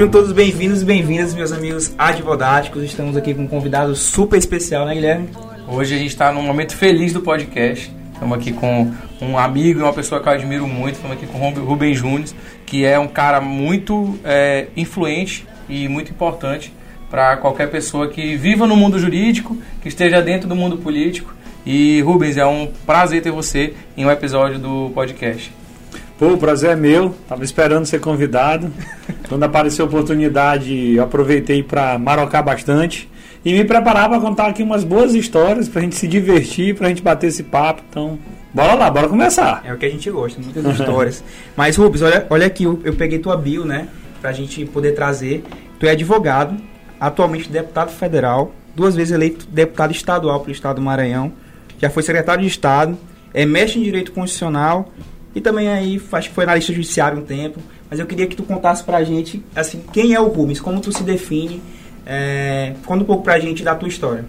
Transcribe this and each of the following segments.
Sejam todos bem-vindos e bem-vindas, meus amigos advodáticos. Estamos aqui com um convidado super especial, né, Guilherme? Hoje a gente está num momento feliz do podcast. Estamos aqui com um amigo e uma pessoa que eu admiro muito. Estamos aqui com o Rubem Júnior, que é um cara muito é, influente e muito importante para qualquer pessoa que viva no mundo jurídico, que esteja dentro do mundo político. E Rubens, é um prazer ter você em um episódio do podcast. Pô, o prazer é meu. Tava esperando ser convidado. Quando apareceu a oportunidade, eu aproveitei para marocar bastante e me preparar para contar aqui umas boas histórias para a gente se divertir, para a gente bater esse papo. Então, bora lá, bora começar. É o que a gente gosta, muitas histórias. Mas Rubens, olha, olha aqui, eu, eu peguei tua bio, né, para a gente poder trazer. Tu é advogado, atualmente deputado federal, duas vezes eleito deputado estadual pelo estado do Maranhão, já foi secretário de Estado, é mestre em Direito Constitucional e também aí acho que foi na lista judiciária um tempo. Mas eu queria que tu contasse pra gente, assim, quem é o Rubens, como tu se define, é, conta um pouco pra gente da tua história.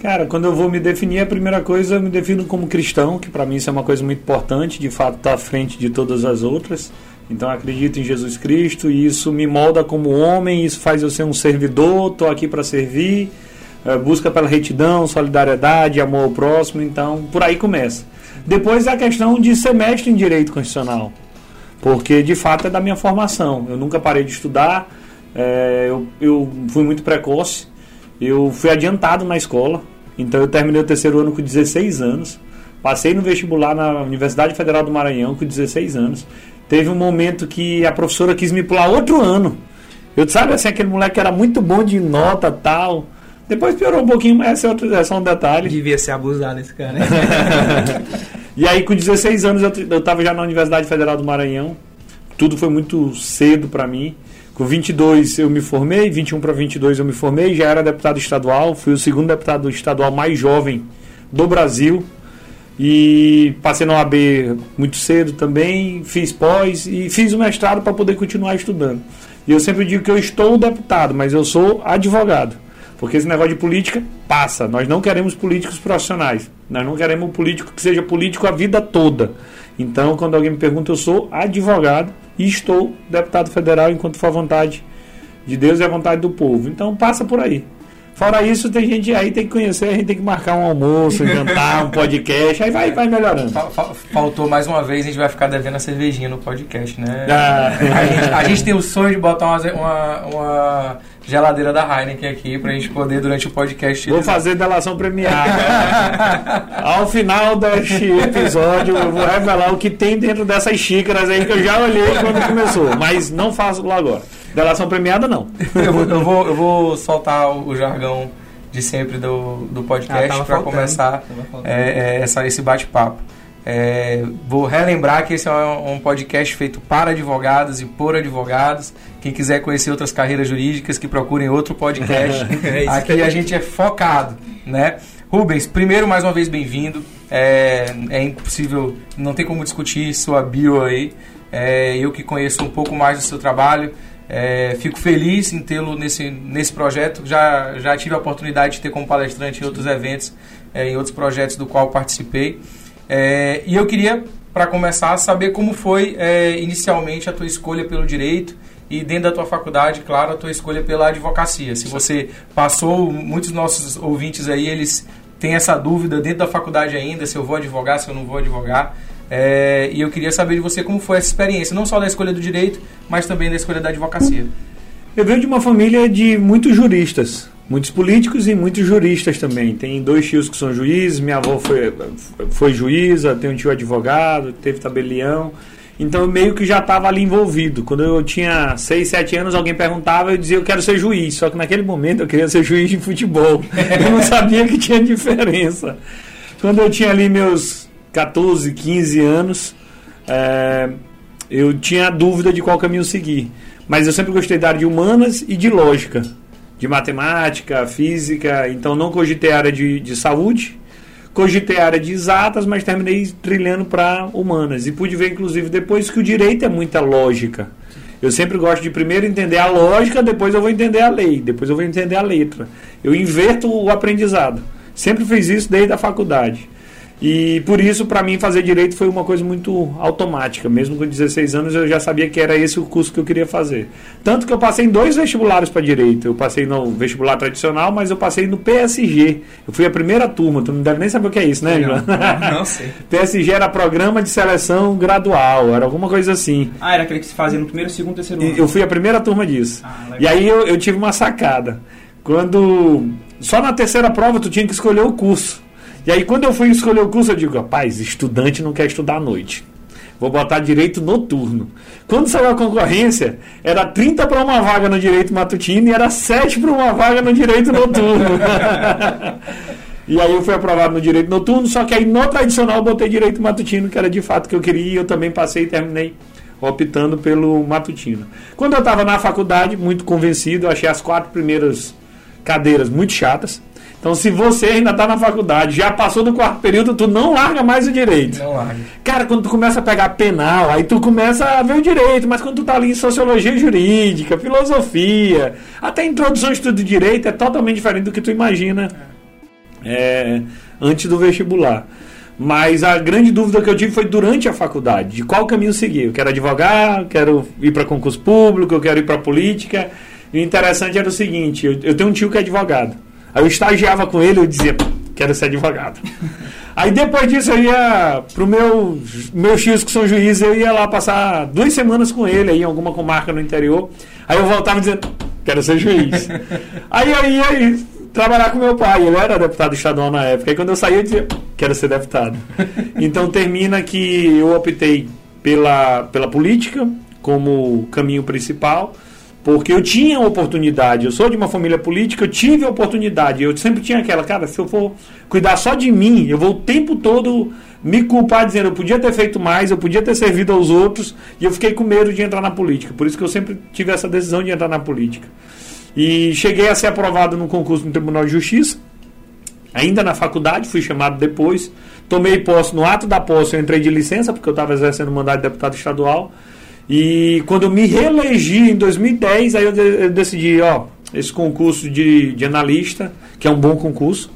Cara, quando eu vou me definir, a primeira coisa eu me defino como cristão, que para mim isso é uma coisa muito importante, de fato estar tá à frente de todas as outras. Então acredito em Jesus Cristo e isso me molda como homem, isso faz eu ser um servidor, estou aqui para servir, é, busca pela retidão, solidariedade, amor ao próximo, então por aí começa. Depois a questão de ser mestre em direito constitucional, porque de fato é da minha formação. Eu nunca parei de estudar, é, eu, eu fui muito precoce, eu fui adiantado na escola, então eu terminei o terceiro ano com 16 anos. Passei no vestibular na Universidade Federal do Maranhão com 16 anos. Teve um momento que a professora quis me pular outro ano. Eu sabe assim, aquele moleque era muito bom de nota tal. Depois piorou um pouquinho, mas esse é, outro, é só um detalhe. Devia ser abusado esse cara, né? e aí, com 16 anos, eu estava já na Universidade Federal do Maranhão. Tudo foi muito cedo para mim. Com 22 eu me formei, 21 para 22 eu me formei, já era deputado estadual, fui o segundo deputado estadual mais jovem do Brasil. E passei na OAB muito cedo também, fiz pós e fiz o mestrado para poder continuar estudando. E eu sempre digo que eu estou deputado, mas eu sou advogado. Porque esse negócio de política passa. Nós não queremos políticos profissionais. Nós não queremos um político que seja político a vida toda. Então, quando alguém me pergunta, eu sou advogado e estou deputado federal enquanto for a vontade de Deus e a vontade do povo. Então, passa por aí. Fora isso, tem gente aí tem que conhecer, a gente tem que marcar um almoço, um jantar, um podcast, aí vai, vai melhorando. Faltou mais uma vez, a gente vai ficar devendo a cervejinha no podcast, né? Ah. A, gente, a, gente, tem o sonho de botar uma, uma, uma geladeira da Heineken aqui pra gente poder, durante o podcast. Vou fazer delação premiada. Ao final deste episódio, eu vou revelar o que tem dentro dessas xícaras aí que eu já olhei quando começou. Mas não faço lá agora. Delação premiada, não. eu, vou, eu, vou, eu vou soltar o jargão de sempre do, do podcast ah, para começar é, é, essa, esse bate-papo. É, vou relembrar que esse é um podcast feito para advogados e por advogados. Quem quiser conhecer outras carreiras jurídicas, que procurem outro podcast. é Aqui a gente é focado, né? Rubens, primeiro, mais uma vez, bem-vindo. É, é, impossível, não tem como discutir sua bio aí. É, eu que conheço um pouco mais do seu trabalho, é, fico feliz em tê-lo nesse, nesse projeto. Já, já tive a oportunidade de ter como palestrante em outros eventos, é, em outros projetos do qual participei. É, e eu queria, para começar, saber como foi é, inicialmente a tua escolha pelo direito e dentro da tua faculdade, claro, a tua escolha pela advocacia. Se você passou, muitos nossos ouvintes aí, eles têm essa dúvida dentro da faculdade ainda, se eu vou advogar, se eu não vou advogar. É, e eu queria saber de você como foi essa experiência, não só da escolha do direito, mas também da escolha da advocacia. Eu venho de uma família de muitos juristas muitos políticos e muitos juristas também. Tem dois tios que são juízes, minha avó foi, foi juíza, tem um tio advogado, teve tabelião. Então eu meio que já estava ali envolvido. Quando eu tinha 6, 7 anos, alguém perguntava, eu dizia eu quero ser juiz. Só que naquele momento eu queria ser juiz de futebol. Eu não sabia que tinha diferença. Quando eu tinha ali meus 14, 15 anos, é, eu tinha dúvida de qual caminho seguir. Mas eu sempre gostei da área de humanas e de lógica de matemática, física, então não cogitei a área de, de saúde, cogitei a área de exatas, mas terminei trilhando para humanas. E pude ver, inclusive, depois que o direito é muita lógica. Eu sempre gosto de primeiro entender a lógica, depois eu vou entender a lei, depois eu vou entender a letra. Eu inverto o aprendizado. Sempre fiz isso desde a faculdade. E por isso, para mim, fazer direito foi uma coisa muito automática. Mesmo com 16 anos, eu já sabia que era esse o curso que eu queria fazer. Tanto que eu passei em dois vestibulares para direito. Eu passei no vestibular tradicional, mas eu passei no PSG. Eu fui a primeira turma. Tu não deve nem saber o que é isso, né, João? Não, não sei. PSG era programa de seleção gradual, era alguma coisa assim. Ah, era aquele que se fazia no primeiro, segundo, terceiro ano. Eu fui a primeira turma disso. Ah, e aí eu, eu tive uma sacada. Quando. Só na terceira prova tu tinha que escolher o curso. E aí, quando eu fui escolher o curso, eu digo, rapaz, estudante não quer estudar à noite. Vou botar direito noturno. Quando saiu a concorrência, era 30 para uma vaga no direito matutino e era 7 para uma vaga no direito noturno. e aí eu fui aprovado no direito noturno, só que aí no tradicional eu botei direito matutino, que era de fato que eu queria, e eu também passei e terminei optando pelo matutino. Quando eu estava na faculdade, muito convencido, eu achei as quatro primeiras cadeiras muito chatas. Então, se você ainda está na faculdade, já passou do quarto período, tu não larga mais o direito. Não larga. Cara, quando tu começa a pegar penal, aí tu começa a ver o direito, mas quando tu tá ali em sociologia jurídica, filosofia, até introdução ao estudo de direito, é totalmente diferente do que tu imagina é, antes do vestibular. Mas a grande dúvida que eu tive foi durante a faculdade, de qual caminho seguir. Eu quero advogar, quero ir para concurso público, eu quero ir para política. E o interessante era o seguinte, eu, eu tenho um tio que é advogado. Aí eu estagiava com ele, eu dizia, quero ser advogado. Aí depois disso eu ia pro meu meus tios que são juízes, eu ia lá passar duas semanas com ele aí em alguma comarca no interior. Aí eu voltava dizendo, quero ser juiz. aí eu ia trabalhar com meu pai, ele era deputado estadual na época. Aí quando eu saía eu dizia, quero ser deputado. então termina que eu optei pela, pela política como caminho principal. Porque eu tinha oportunidade, eu sou de uma família política, eu tive oportunidade. Eu sempre tinha aquela, cara, se eu for cuidar só de mim, eu vou o tempo todo me culpar dizendo eu podia ter feito mais, eu podia ter servido aos outros, e eu fiquei com medo de entrar na política. Por isso que eu sempre tive essa decisão de entrar na política. E cheguei a ser aprovado no concurso no Tribunal de Justiça, ainda na faculdade, fui chamado depois. Tomei posse, no ato da posse, eu entrei de licença, porque eu estava exercendo o mandato de deputado estadual. E quando eu me reelegi em 2010, aí eu, de, eu decidi, ó, esse concurso de, de analista, que é um bom concurso,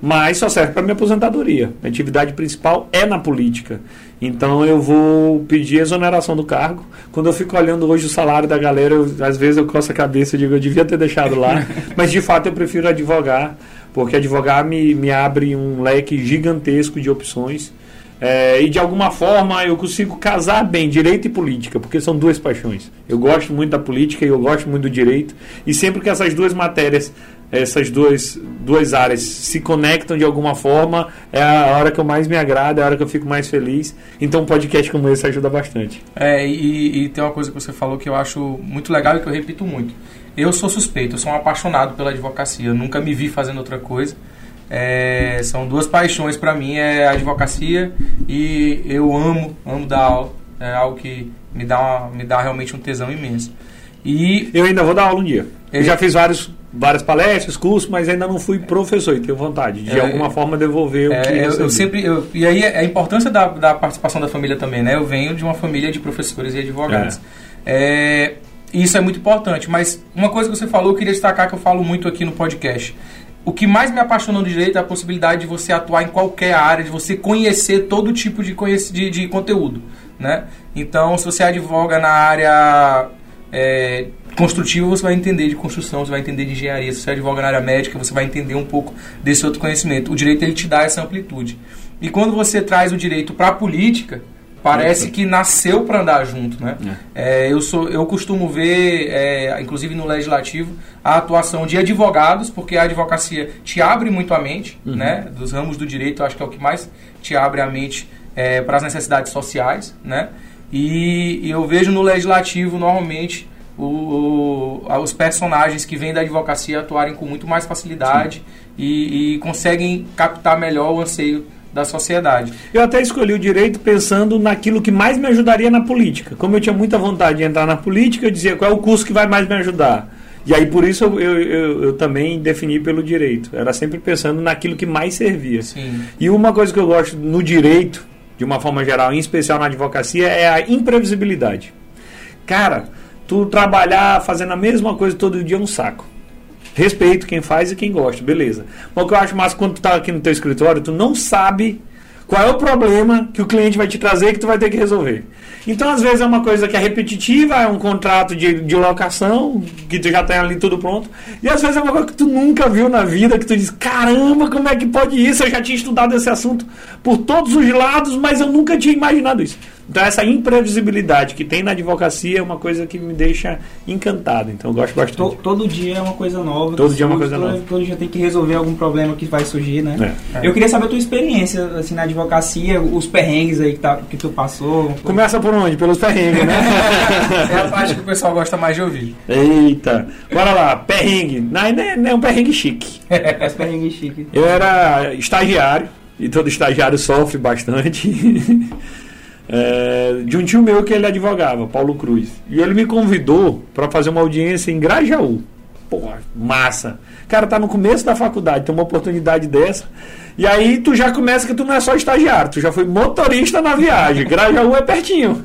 mas só serve para minha aposentadoria. Minha atividade principal é na política. Então eu vou pedir exoneração do cargo. Quando eu fico olhando hoje o salário da galera, eu, às vezes eu coço a cabeça e digo, eu devia ter deixado lá. mas de fato eu prefiro advogar, porque advogar me, me abre um leque gigantesco de opções. É, e de alguma forma eu consigo casar bem direito e política, porque são duas paixões. Eu gosto muito da política e eu gosto muito do direito, e sempre que essas duas matérias, essas duas, duas áreas se conectam de alguma forma, é a hora que eu mais me agrada, é a hora que eu fico mais feliz. Então um podcast como esse ajuda bastante. É, e, e tem uma coisa que você falou que eu acho muito legal e que eu repito muito. Eu sou suspeito, eu sou um apaixonado pela advocacia, eu nunca me vi fazendo outra coisa. É, são duas paixões para mim, é a advocacia e eu amo, amo dar aula. É algo que me dá, uma, me dá realmente um tesão imenso. E eu ainda vou dar aula um dia. Eu já fiz vários, várias palestras, cursos, mas ainda não fui professor e tenho vontade de, é, alguma forma, devolver é, o que eu, eu sempre eu, E aí a importância da, da participação da família também, né? Eu venho de uma família de professores e advogados. É. é isso é muito importante, mas uma coisa que você falou, eu queria destacar que eu falo muito aqui no podcast o que mais me apaixonou no direito é a possibilidade de você atuar em qualquer área, de você conhecer todo tipo de, de, de conteúdo. Né? Então, se você advoga na área é, construtiva, você vai entender de construção, você vai entender de engenharia. Se você advoga na área médica, você vai entender um pouco desse outro conhecimento. O direito ele te dá essa amplitude. E quando você traz o direito para a política, Parece que nasceu para andar junto, né? É. É, eu, sou, eu costumo ver, é, inclusive no legislativo, a atuação de advogados, porque a advocacia te abre muito a mente, uhum. né? Dos ramos do direito, eu acho que é o que mais te abre a mente é, para as necessidades sociais, né? E, e, eu vejo no legislativo, normalmente, o, o, os personagens que vêm da advocacia atuarem com muito mais facilidade e, e conseguem captar melhor o anseio da sociedade. Eu até escolhi o direito pensando naquilo que mais me ajudaria na política. Como eu tinha muita vontade de entrar na política, eu dizia qual é o curso que vai mais me ajudar. E aí por isso eu, eu, eu, eu também defini pelo direito. Era sempre pensando naquilo que mais servia. Sim. E uma coisa que eu gosto no direito, de uma forma geral, em especial na advocacia, é a imprevisibilidade. Cara, tu trabalhar fazendo a mesma coisa todo dia é um saco. Respeito quem faz e quem gosta, beleza. Mas o que eu acho massa quando tu tá aqui no teu escritório, tu não sabe Qual é o problema que o cliente vai te trazer que tu vai ter que resolver? Então, às vezes, é uma coisa que é repetitiva, é um contrato de, de locação, que tu já tem ali tudo pronto. E às vezes é uma coisa que tu nunca viu na vida, que tu diz, caramba, como é que pode isso? Eu já tinha estudado esse assunto por todos os lados, mas eu nunca tinha imaginado isso. Então essa imprevisibilidade que tem na advocacia é uma coisa que me deixa encantado. Então eu gosto bastante. Todo, todo dia é uma coisa nova. Todo dia é uma coisa todo, nova. Todo dia tem que resolver algum problema que vai surgir, né? É. Eu queria saber a tua experiência assim, na advocacia, os perrengues aí que, tá, que tu passou. Começa por onde? Pelos perrengues, né? é a parte que o pessoal gosta mais de ouvir. Eita. Bora lá, perrengue. Não, é, não é um perrengue chique. É um perrengue chique. Eu era estagiário, e todo estagiário sofre bastante. é, de um tio meu que ele advogava, Paulo Cruz. E ele me convidou para fazer uma audiência em Grajaú. Porra, massa. Cara, tá no começo da faculdade, tem uma oportunidade dessa. E aí tu já começa que tu não é só estagiário, tu já foi motorista na viagem. Grajaú é pertinho.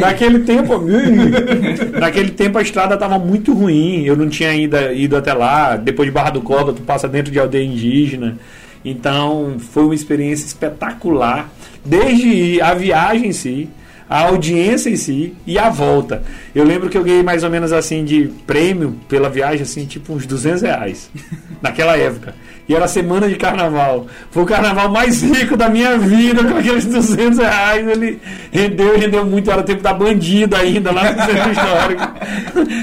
Naquele tempo, naquele tempo a estrada tava muito ruim, eu não tinha ido, ido até lá. Depois de Barra do Corda, tu passa dentro de aldeia indígena. Então foi uma experiência espetacular, desde a viagem em si, a audiência em si e a volta. Eu lembro que eu ganhei mais ou menos assim de prêmio pela viagem, assim, tipo uns 200 reais, naquela época. E era semana de carnaval. Foi o carnaval mais rico da minha vida, com aqueles 200 reais. Ele rendeu, rendeu muito. Era tempo da bandida ainda, lá no centro histórico.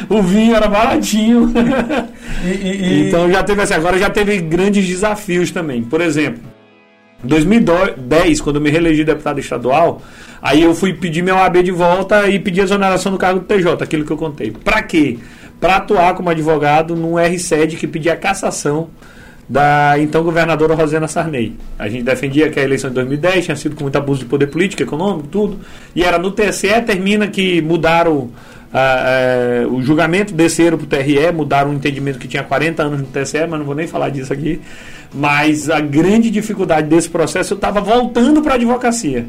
o vinho era baratinho. E, e, então já teve assim, agora já teve grandes desafios também. Por exemplo, em 2010, quando eu me reelegi deputado estadual, aí eu fui pedir meu AB de volta e pedir exoneração do cargo do TJ, aquilo que eu contei. Para quê? Para atuar como advogado num R7 que pedia cassação da então governadora Rosena Sarney. A gente defendia que a eleição de 2010 tinha sido com muito abuso de poder político, econômico, tudo. E era no TSE, termina que mudaram ah, o julgamento, desceram para o TRE, mudaram um entendimento que tinha 40 anos no TSE, mas não vou nem falar disso aqui. Mas a grande dificuldade desse processo, eu estava voltando para a advocacia.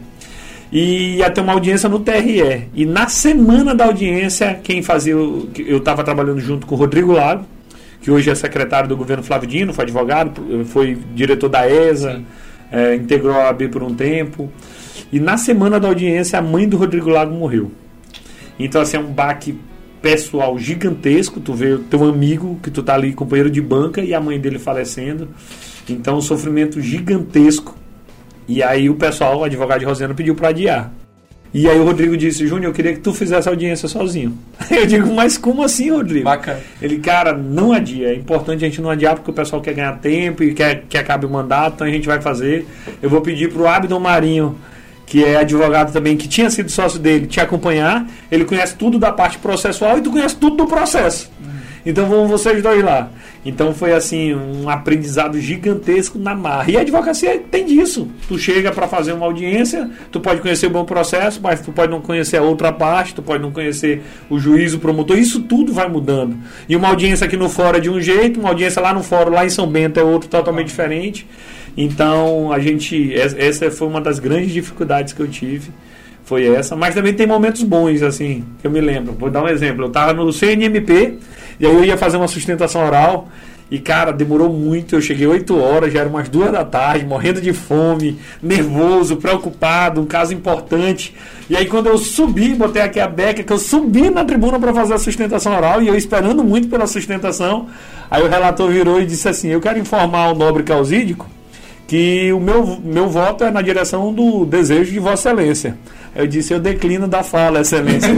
E ia ter uma audiência no TRE. E na semana da audiência, quem fazia. Eu estava trabalhando junto com o Rodrigo Lago, que hoje é secretário do governo Flávio Dino, foi advogado, foi diretor da ESA, é, integrou a AB por um tempo. E na semana da audiência, a mãe do Rodrigo Lago morreu. Então, assim, é um baque pessoal gigantesco. Tu vê o teu amigo, que tu tá ali, companheiro de banca, e a mãe dele falecendo. Então, um sofrimento gigantesco. E aí o pessoal, o advogado de Rosena, pediu para adiar. E aí o Rodrigo disse, Júnior, eu queria que tu fizesse a audiência sozinho. Eu digo, mas como assim, Rodrigo? Bacana. Ele, cara, não adia. É importante a gente não adiar porque o pessoal quer ganhar tempo e quer que acabe o mandato, então a gente vai fazer. Eu vou pedir pro Abdon Marinho, que é advogado também, que tinha sido sócio dele, te acompanhar. Ele conhece tudo da parte processual e tu conhece tudo do processo. Então vão vocês dois lá. Então foi assim, um aprendizado gigantesco na marra. E a advocacia tem disso. Tu chega para fazer uma audiência, tu pode conhecer o bom processo, mas tu pode não conhecer a outra parte, tu pode não conhecer o juiz, o promotor. Isso tudo vai mudando. E uma audiência aqui no fórum é de um jeito, uma audiência lá no fórum, lá em São Bento, é outro totalmente diferente. Então a gente. Essa foi uma das grandes dificuldades que eu tive foi essa, mas também tem momentos bons, assim, que eu me lembro. Vou dar um exemplo. Eu estava no CNMP e aí eu ia fazer uma sustentação oral e, cara, demorou muito. Eu cheguei 8 horas, já eram umas 2 da tarde, morrendo de fome, nervoso, preocupado, um caso importante. E aí, quando eu subi, botei aqui a beca, que eu subi na tribuna para fazer a sustentação oral e eu esperando muito pela sustentação. Aí o relator virou e disse assim: Eu quero informar o nobre causídico que o meu, meu voto é na direção do desejo de Vossa Excelência. Eu disse, eu declino da fala, excelência.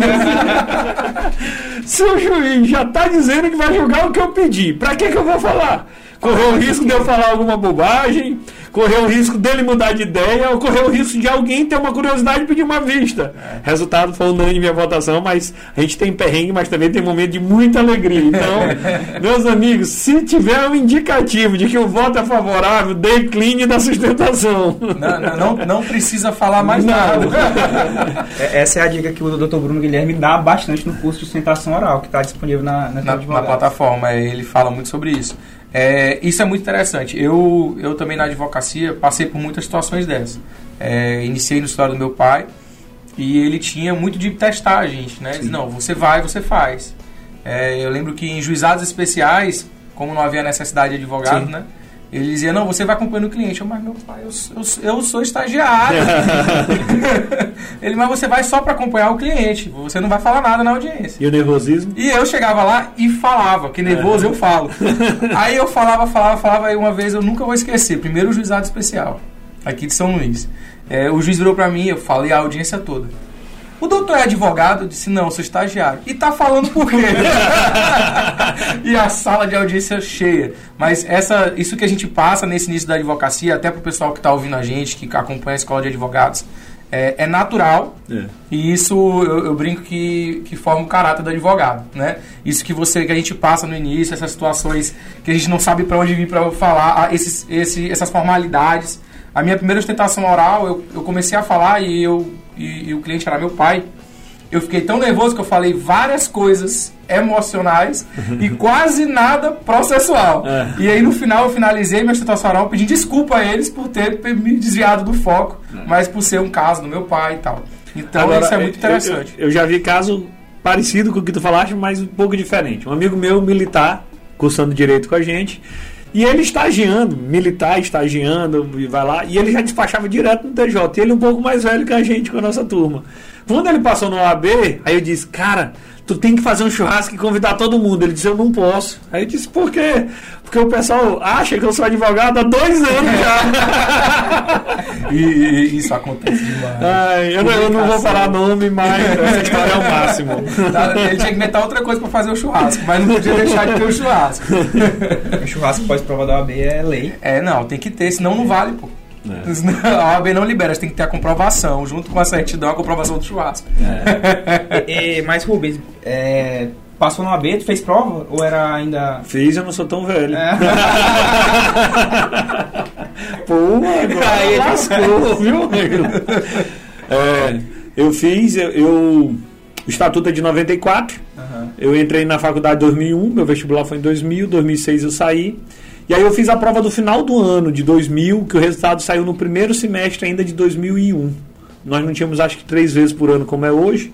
Se o juiz já está dizendo que vai julgar o que eu pedi, para que, que eu vou falar? Correu o risco de eu falar alguma bobagem, correu o risco dele mudar de ideia, ou correu o risco de alguém ter uma curiosidade e pedir uma vista. É. Resultado foi unânime a votação, mas a gente tem perrengue, mas também tem momento de muita alegria. Então, meus amigos, se tiver um indicativo de que o voto é favorável, decline da sustentação. Não, não, não, não precisa falar mais não. nada. É, essa é a dica que o doutor Bruno Guilherme dá bastante no curso de sustentação oral, que está disponível na, na, na, na plataforma. Ele fala muito sobre isso. É, isso é muito interessante. Eu, eu também na advocacia passei por muitas situações dessas. É, iniciei no história do meu pai e ele tinha muito de testar a gente, né? Diz, não, você vai, você faz. É, eu lembro que em juizados especiais, como não havia necessidade de advogado, Sim. né? Ele dizia, não, você vai acompanhando o cliente. Eu, mas meu pai, eu, eu, eu sou estagiário. ele, mas você vai só para acompanhar o cliente. Você não vai falar nada na audiência. E o nervosismo? E eu chegava lá e falava, que nervoso eu falo. Aí eu falava, falava, falava, aí uma vez eu nunca vou esquecer. Primeiro o juizado especial, aqui de São Luís. É, o juiz virou para mim, eu falei a audiência toda. O doutor é advogado? Eu disse, não, sou estagiário. E tá falando por quê? e a sala de audiência cheia. Mas essa, isso que a gente passa nesse início da advocacia, até pro pessoal que está ouvindo a gente, que acompanha a escola de advogados, é, é natural. É. E isso eu, eu, brinco que, que forma o caráter do advogado, né? Isso que você que a gente passa no início, essas situações que a gente não sabe para onde vir para falar, esses, esse, essas formalidades. A minha primeira ostentação oral, eu, eu comecei a falar e eu e, e o cliente era meu pai, eu fiquei tão nervoso que eu falei várias coisas emocionais e quase nada processual. É. E aí no final eu finalizei minha situação oral pedindo desculpa a eles por ter me desviado do foco, é. mas por ser um caso do meu pai e tal. Então Agora, isso é muito interessante. Eu, eu, eu, já vi caso parecido com o que tu falaste, mas um pouco diferente. Um amigo meu militar, cursando direito com a gente, e ele estagiando, militar, estagiando, e vai lá, e ele já despachava direto no TJ. E ele um pouco mais velho que a gente, com a nossa turma. Quando ele passou no OAB, aí eu disse, cara, tu tem que fazer um churrasco e convidar todo mundo. Ele disse, eu não posso. Aí eu disse, por quê? Porque o pessoal acha que eu sou advogado há dois anos já. e, e, isso acontece demais. Ai, eu, não, eu não vou falar nome, mas essa história é o máximo. Ele tinha que inventar outra coisa para fazer o churrasco, mas não podia deixar de ter o churrasco. o churrasco pós-prova da OAB é lei. É, não, tem que ter, senão não vale, pô. É. A OAB não libera, você tem que ter a comprovação, junto com a certidão, a comprovação do churrasco. É. e, e, mas, Rubens, é, passou no OAB, tu fez prova? Ou era ainda. Fiz, eu não sou tão velho. É. Pô, agora aí lascou, viu, amigo? É, eu fiz, eu, eu, O estatuto é de 94. Uhum. Eu entrei na faculdade em 2001, meu vestibular foi em 2000, 2006 eu saí. E aí eu fiz a prova do final do ano de 2000, que o resultado saiu no primeiro semestre ainda de 2001. Nós não tínhamos acho que três vezes por ano como é hoje.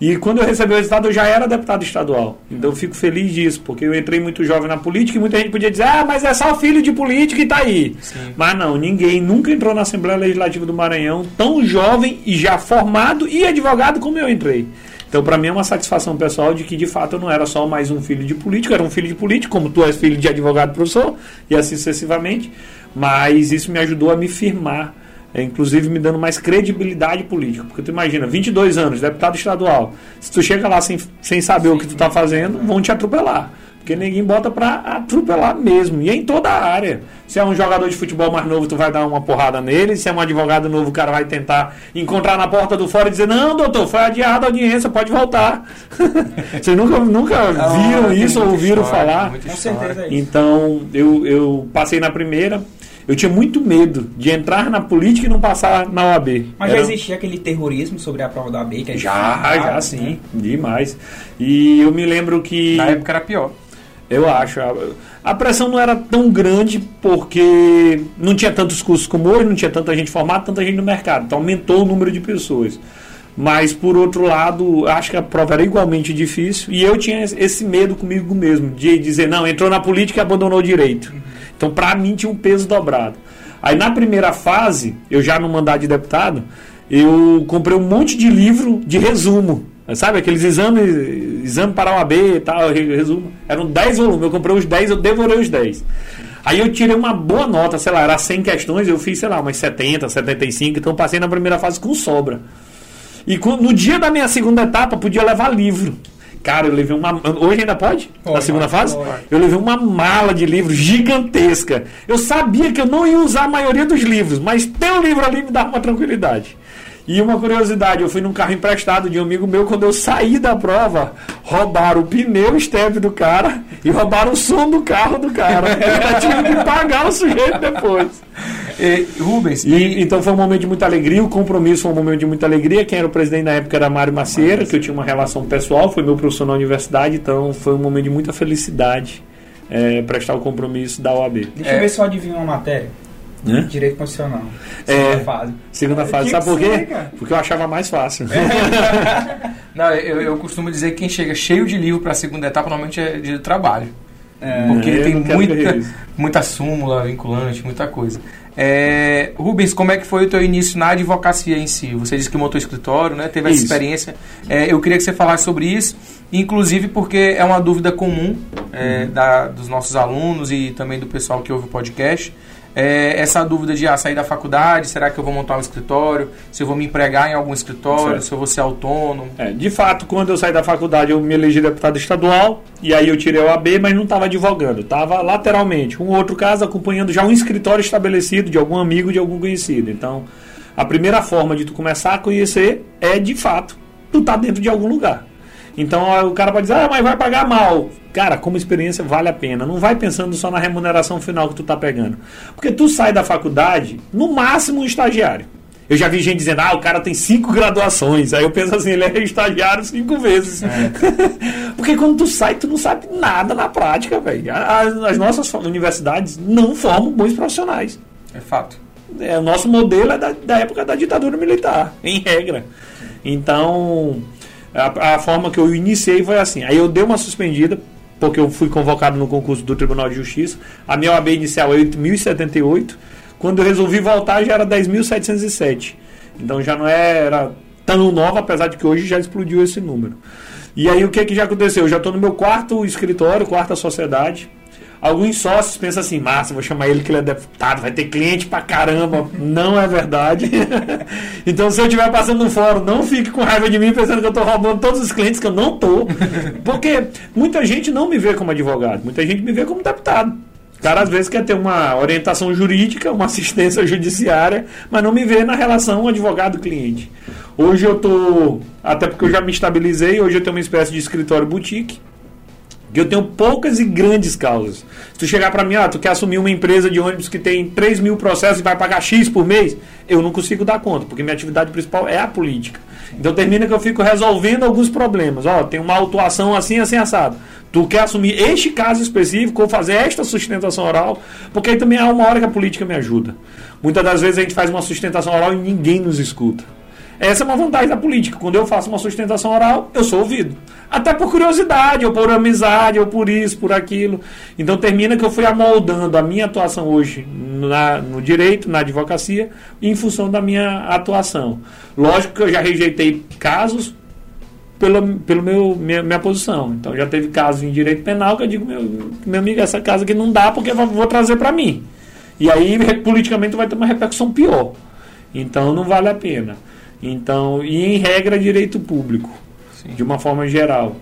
E quando eu recebi o resultado, eu já era deputado estadual. Então eu fico feliz disso, porque eu entrei muito jovem na política e muita gente podia dizer, ah, mas é só filho de político e tá aí. Sim. Mas não, ninguém nunca entrou na Assembleia Legislativa do Maranhão tão jovem e já formado e advogado como eu entrei. Então, para mim é uma satisfação pessoal de que, de fato, eu não era só mais um filho de político, era um filho de político, como tu és filho de advogado professor, e assim sucessivamente. Mas isso me ajudou a me firmar, é, inclusive me dando mais credibilidade política. Porque tu imagina, 22 anos, deputado estadual, se tu chega lá sem, sem saber Sim. o que tu está fazendo, vão te atropelar. Porque ninguém bota pra atropelar mesmo. E é em toda a área. Se é um jogador de futebol mais novo, tu vai dar uma porrada nele. Se é um advogado novo, o cara vai tentar encontrar na porta do fora e dizer: Não, doutor, foi adiada a audiência, pode voltar. Vocês nunca, nunca viram isso ou ouviram história, falar? Com certeza é isso. Então, eu, eu passei na primeira. Eu tinha muito medo de entrar na política e não passar na OAB. Mas Era... já existia aquele terrorismo sobre a prova da OAB? Que é já, já sim, né? demais. E eu me lembro que. Na época era pior. Eu acho. A, pressão não era tão grande porque não tinha tantos cursos como hoje, não tinha tanta gente formada, tanta gente no mercado. Então aumentou o número de pessoas. Mas, por outro lado, acho que a prova era igualmente difícil e eu tinha esse medo comigo mesmo, de dizer, não, entrou na política e abandonou o direito. Então, para mim, tinha um peso dobrado. Aí, na primeira fase, eu já no mandato de deputado, eu comprei um monte de livro de resumo Sabe, aqueles exames, exame para o AB e tal, resumo. Eram 10 volumes, eu comprei os 10, eu devorei os 10. Aí eu tirei uma boa nota, sei lá, era 100 questões, eu fiz, sei lá, umas 70, 75, então passei na primeira fase com sobra. E no dia da minha segunda etapa, podia levar livro. Cara, eu levei uma. Hoje ainda pode? pode na segunda fase? Pode. Eu levei uma mala de livros gigantesca. Eu sabia que eu não ia usar a maioria dos livros, mas ter o um livro ali me dava uma tranquilidade. E uma curiosidade, eu fui num carro emprestado de um amigo meu, quando eu saí da prova, roubaram o pneu step do cara e roubaram o som do carro do cara. Eu tive que pagar o sujeito depois. E, Rubens. E, e, então foi um momento de muita alegria, o compromisso foi um momento de muita alegria. Quem era o presidente na época era Mário Macieira, que eu tinha uma relação pessoal, foi meu professor na universidade, então foi um momento de muita felicidade é, prestar o compromisso da OAB. Deixa é. eu ver se eu adivinho uma matéria. Né? Direito constitucional. Segunda é, fase. Segunda fase. Sabe por quê? Porque eu achava mais fácil. Não, eu, eu costumo dizer que quem chega cheio de livro para a segunda etapa normalmente é de trabalho. É, porque tem muita, muita súmula vinculante, muita coisa. É, Rubens, como é que foi o teu início na advocacia em si? Você disse que montou escritório, né? Teve essa isso. experiência. É, eu queria que você falasse sobre isso, inclusive porque é uma dúvida comum é, uhum. da, dos nossos alunos e também do pessoal que ouve o podcast é, essa dúvida de ah, sair da faculdade, será que eu vou montar um escritório? Se eu vou me empregar em algum escritório, certo. se eu vou ser autônomo? É, de fato, quando eu saí da faculdade, eu me elegi deputado estadual e aí eu tirei o AB, mas não estava advogando, estava lateralmente. Um outro caso acompanhando já um escritório estabelecido de algum amigo, de algum conhecido. Então, a primeira forma de tu começar a conhecer é de fato tu tá dentro de algum lugar. Então o cara pode dizer, ah, mas vai pagar mal. Cara, como experiência vale a pena. Não vai pensando só na remuneração final que tu tá pegando. Porque tu sai da faculdade, no máximo um estagiário. Eu já vi gente dizendo, ah, o cara tem cinco graduações. Aí eu penso assim, ele é estagiário cinco vezes. É. Porque quando tu sai, tu não sabe nada na prática, velho. As, as, nossas universidades não formam bons profissionais. É fato. É, o nosso modelo é da, da época da ditadura militar, em regra. Então, a, a, forma que eu iniciei foi assim. Aí eu dei uma suspendida, porque eu fui convocado no concurso do Tribunal de Justiça. A minha OAB inicial é 8.078. Quando eu resolvi voltar, já era 10.707. Então já não era tão nova, apesar de que hoje já explodiu esse número. E aí o que, que já aconteceu? Eu já estou no meu quarto escritório, quarta sociedade. Alguns sócios pensam assim, massa, vou chamar ele que ele é deputado, vai ter cliente pra caramba. Não é verdade. então, se eu estiver passando no fórum, não fique com raiva de mim pensando que eu estou roubando todos os clientes, que eu não estou. Porque muita gente não me vê como advogado, muita gente me vê como deputado. O cara às vezes quer ter uma orientação jurídica, uma assistência judiciária, mas não me vê na relação advogado-cliente. Hoje eu estou, até porque eu já me estabilizei, hoje eu tenho uma espécie de escritório boutique que eu tenho poucas e grandes causas. Se tu chegar para mim, ah, tu quer assumir uma empresa de ônibus que tem 3 mil processos e vai pagar X por mês, eu não consigo dar conta, porque minha atividade principal é a política. Então termina que eu fico resolvendo alguns problemas. Ó, tem uma autuação assim, assim, assado. Tu quer assumir este caso específico ou fazer esta sustentação oral, porque aí também há uma hora que a política me ajuda. Muitas das vezes a gente faz uma sustentação oral e ninguém nos escuta. Essa é uma vantagem da política. Quando eu faço uma sustentação oral, eu sou ouvido. Até por curiosidade, ou por amizade, ou por isso, por aquilo. Então termina que eu fui amoldando a minha atuação hoje na, no direito, na advocacia, em função da minha atuação. Lógico que eu já rejeitei casos pelo, pelo meu, minha, minha posição. Então já teve casos em direito penal que eu digo, meu, meu amigo, essa casa aqui não dá porque eu vou trazer para mim. E aí, politicamente, vai ter uma repercussão pior. Então não vale a pena. Então, e em regra, direito público de uma forma geral.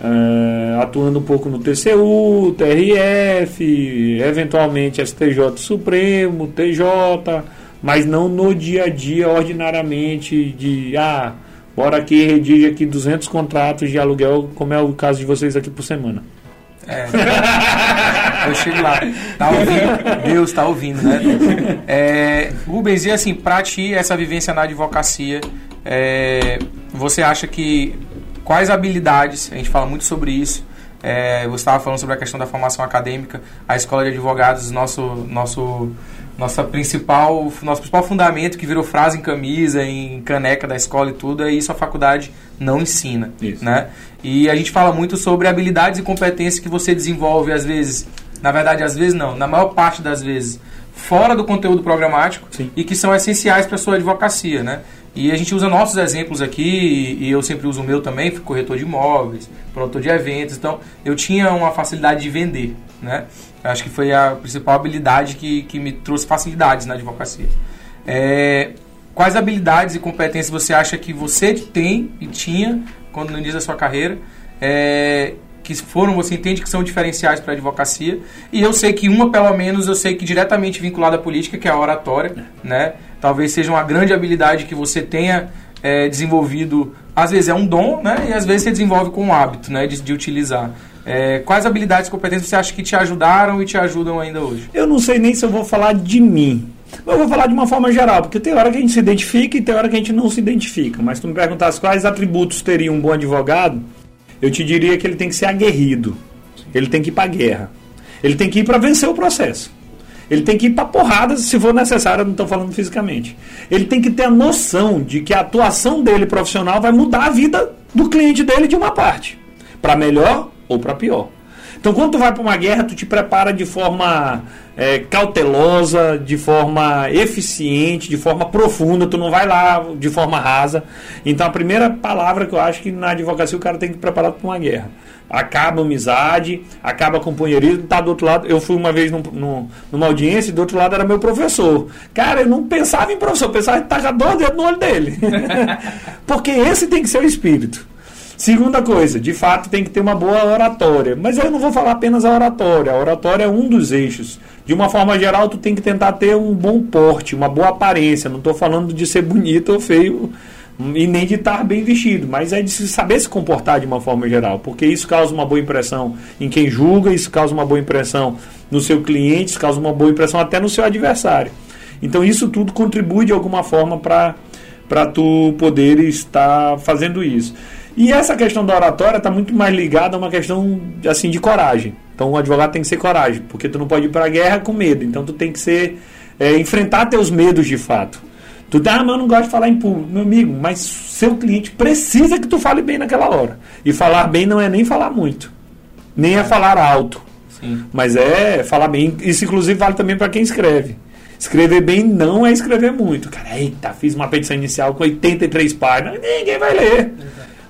Uh, atuando um pouco no TCU, TRF, eventualmente STJ Supremo, TJ, mas não no dia a dia, ordinariamente, de ah, bora aqui redige aqui 200 contratos de aluguel, como é o caso de vocês aqui por semana. É. Eu chego lá. Tá ouvindo? Deus está ouvindo, né? É, Rubens, e assim, para ti, essa vivência na advocacia, é, você acha que quais habilidades, a gente fala muito sobre isso, é, você estava falando sobre a questão da formação acadêmica, a escola de advogados, nosso, nosso, nossa principal, nosso principal fundamento que virou frase em camisa, em caneca da escola e tudo, é isso a faculdade não ensina. Isso. Né? E a gente fala muito sobre habilidades e competências que você desenvolve, às vezes, na verdade, às vezes não, na maior parte das vezes, fora do conteúdo programático Sim. e que são essenciais para a sua advocacia, né? E a gente usa nossos exemplos aqui, e eu sempre uso o meu também, fui corretor de imóveis, produtor de eventos, então eu tinha uma facilidade de vender, né? Acho que foi a principal habilidade que, que me trouxe facilidades na advocacia. É, quais habilidades e competências você acha que você tem e tinha quando no início da sua carreira, é, que foram, você entende que são diferenciais para a advocacia, e eu sei que uma, pelo menos, eu sei que diretamente vinculada à política, que é a oratória, né? talvez seja uma grande habilidade que você tenha é, desenvolvido. Às vezes é um dom, né? E às vezes você desenvolve com um hábito, né? De, de utilizar. É, quais habilidades e competências você acha que te ajudaram e te ajudam ainda hoje? Eu não sei nem se eu vou falar de mim. Eu vou falar de uma forma geral, porque tem hora que a gente se identifica e tem hora que a gente não se identifica. Mas se tu me perguntasse quais atributos teria um bom advogado, eu te diria que ele tem que ser aguerrido. Ele tem que ir para guerra. Ele tem que ir para vencer o processo. Ele tem que ir para porrada se for necessário, não estou falando fisicamente. Ele tem que ter a noção de que a atuação dele profissional vai mudar a vida do cliente dele de uma parte, para melhor ou para pior. Então, quando tu vai para uma guerra, tu te prepara de forma é, cautelosa, de forma eficiente, de forma profunda, tu não vai lá de forma rasa. Então, a primeira palavra que eu acho que na advocacia o cara tem que preparar para uma guerra acaba a amizade, acaba companheirismo, tá do outro lado. Eu fui uma vez num, num, numa audiência e do outro lado era meu professor. Cara, eu não pensava em professor, eu pensava em tacar dois dedos no olho dele. Porque esse tem que ser o espírito. Segunda coisa, de fato tem que ter uma boa oratória. Mas eu não vou falar apenas a oratória. A oratória é um dos eixos. De uma forma geral, tu tem que tentar ter um bom porte, uma boa aparência. Não estou falando de ser bonito ou feio e nem de estar bem vestido, mas é de saber se comportar de uma forma geral, porque isso causa uma boa impressão em quem julga, isso causa uma boa impressão no seu cliente, isso causa uma boa impressão até no seu adversário. Então isso tudo contribui de alguma forma para tu poder estar fazendo isso. E essa questão da oratória está muito mais ligada a uma questão assim de coragem. Então o advogado tem que ser coragem, porque tu não pode ir para a guerra com medo. Então tu tem que ser é, enfrentar teus medos de fato. Tu dá, ah, mas eu não gosto de falar em público, meu amigo, mas seu cliente precisa que tu fale bem naquela hora. E falar bem não é nem falar muito, nem é falar alto. Sim. Mas é falar bem. Isso, inclusive, vale também para quem escreve. Escrever bem não é escrever muito. Cara, eita, fiz uma petição inicial com 83 páginas, ninguém vai ler.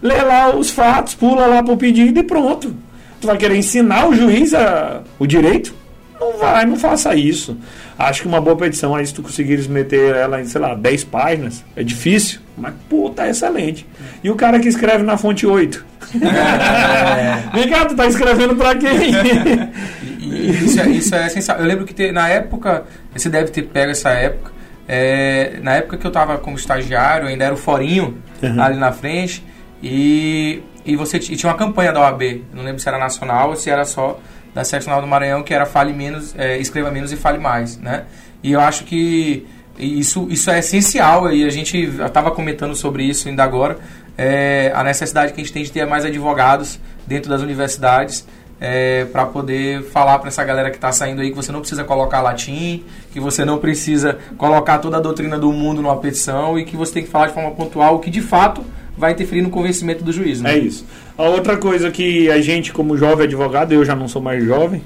Lê lá os fatos, pula lá pro pedido e pronto. Tu vai querer ensinar o juiz a, o direito? Não vai, não faça isso. Acho que uma boa petição aí, se tu conseguires meter ela em, sei lá, 10 páginas, é difícil, mas, pô, tá excelente. E o cara que escreve na fonte 8? É. Vem cá, tu tá escrevendo pra quem? isso, é, isso é essencial. Eu lembro que te, na época, você deve ter pego essa época, é, na época que eu tava como estagiário, ainda era o Forinho uhum. ali na frente, e, e você e tinha uma campanha da OAB, não lembro se era nacional ou se era só da Seccional do Maranhão, que era fale menos, é, escreva menos e fale mais, né? E eu acho que isso, isso é essencial e a gente estava comentando sobre isso ainda agora, é, a necessidade que a gente tem de ter mais advogados dentro das universidades é, para poder falar para essa galera que está saindo aí que você não precisa colocar latim, que você não precisa colocar toda a doutrina do mundo numa petição e que você tem que falar de forma pontual o que de fato vai interferir no convencimento do juiz. Né? É isso. A outra coisa que a gente, como jovem advogado, eu já não sou mais jovem,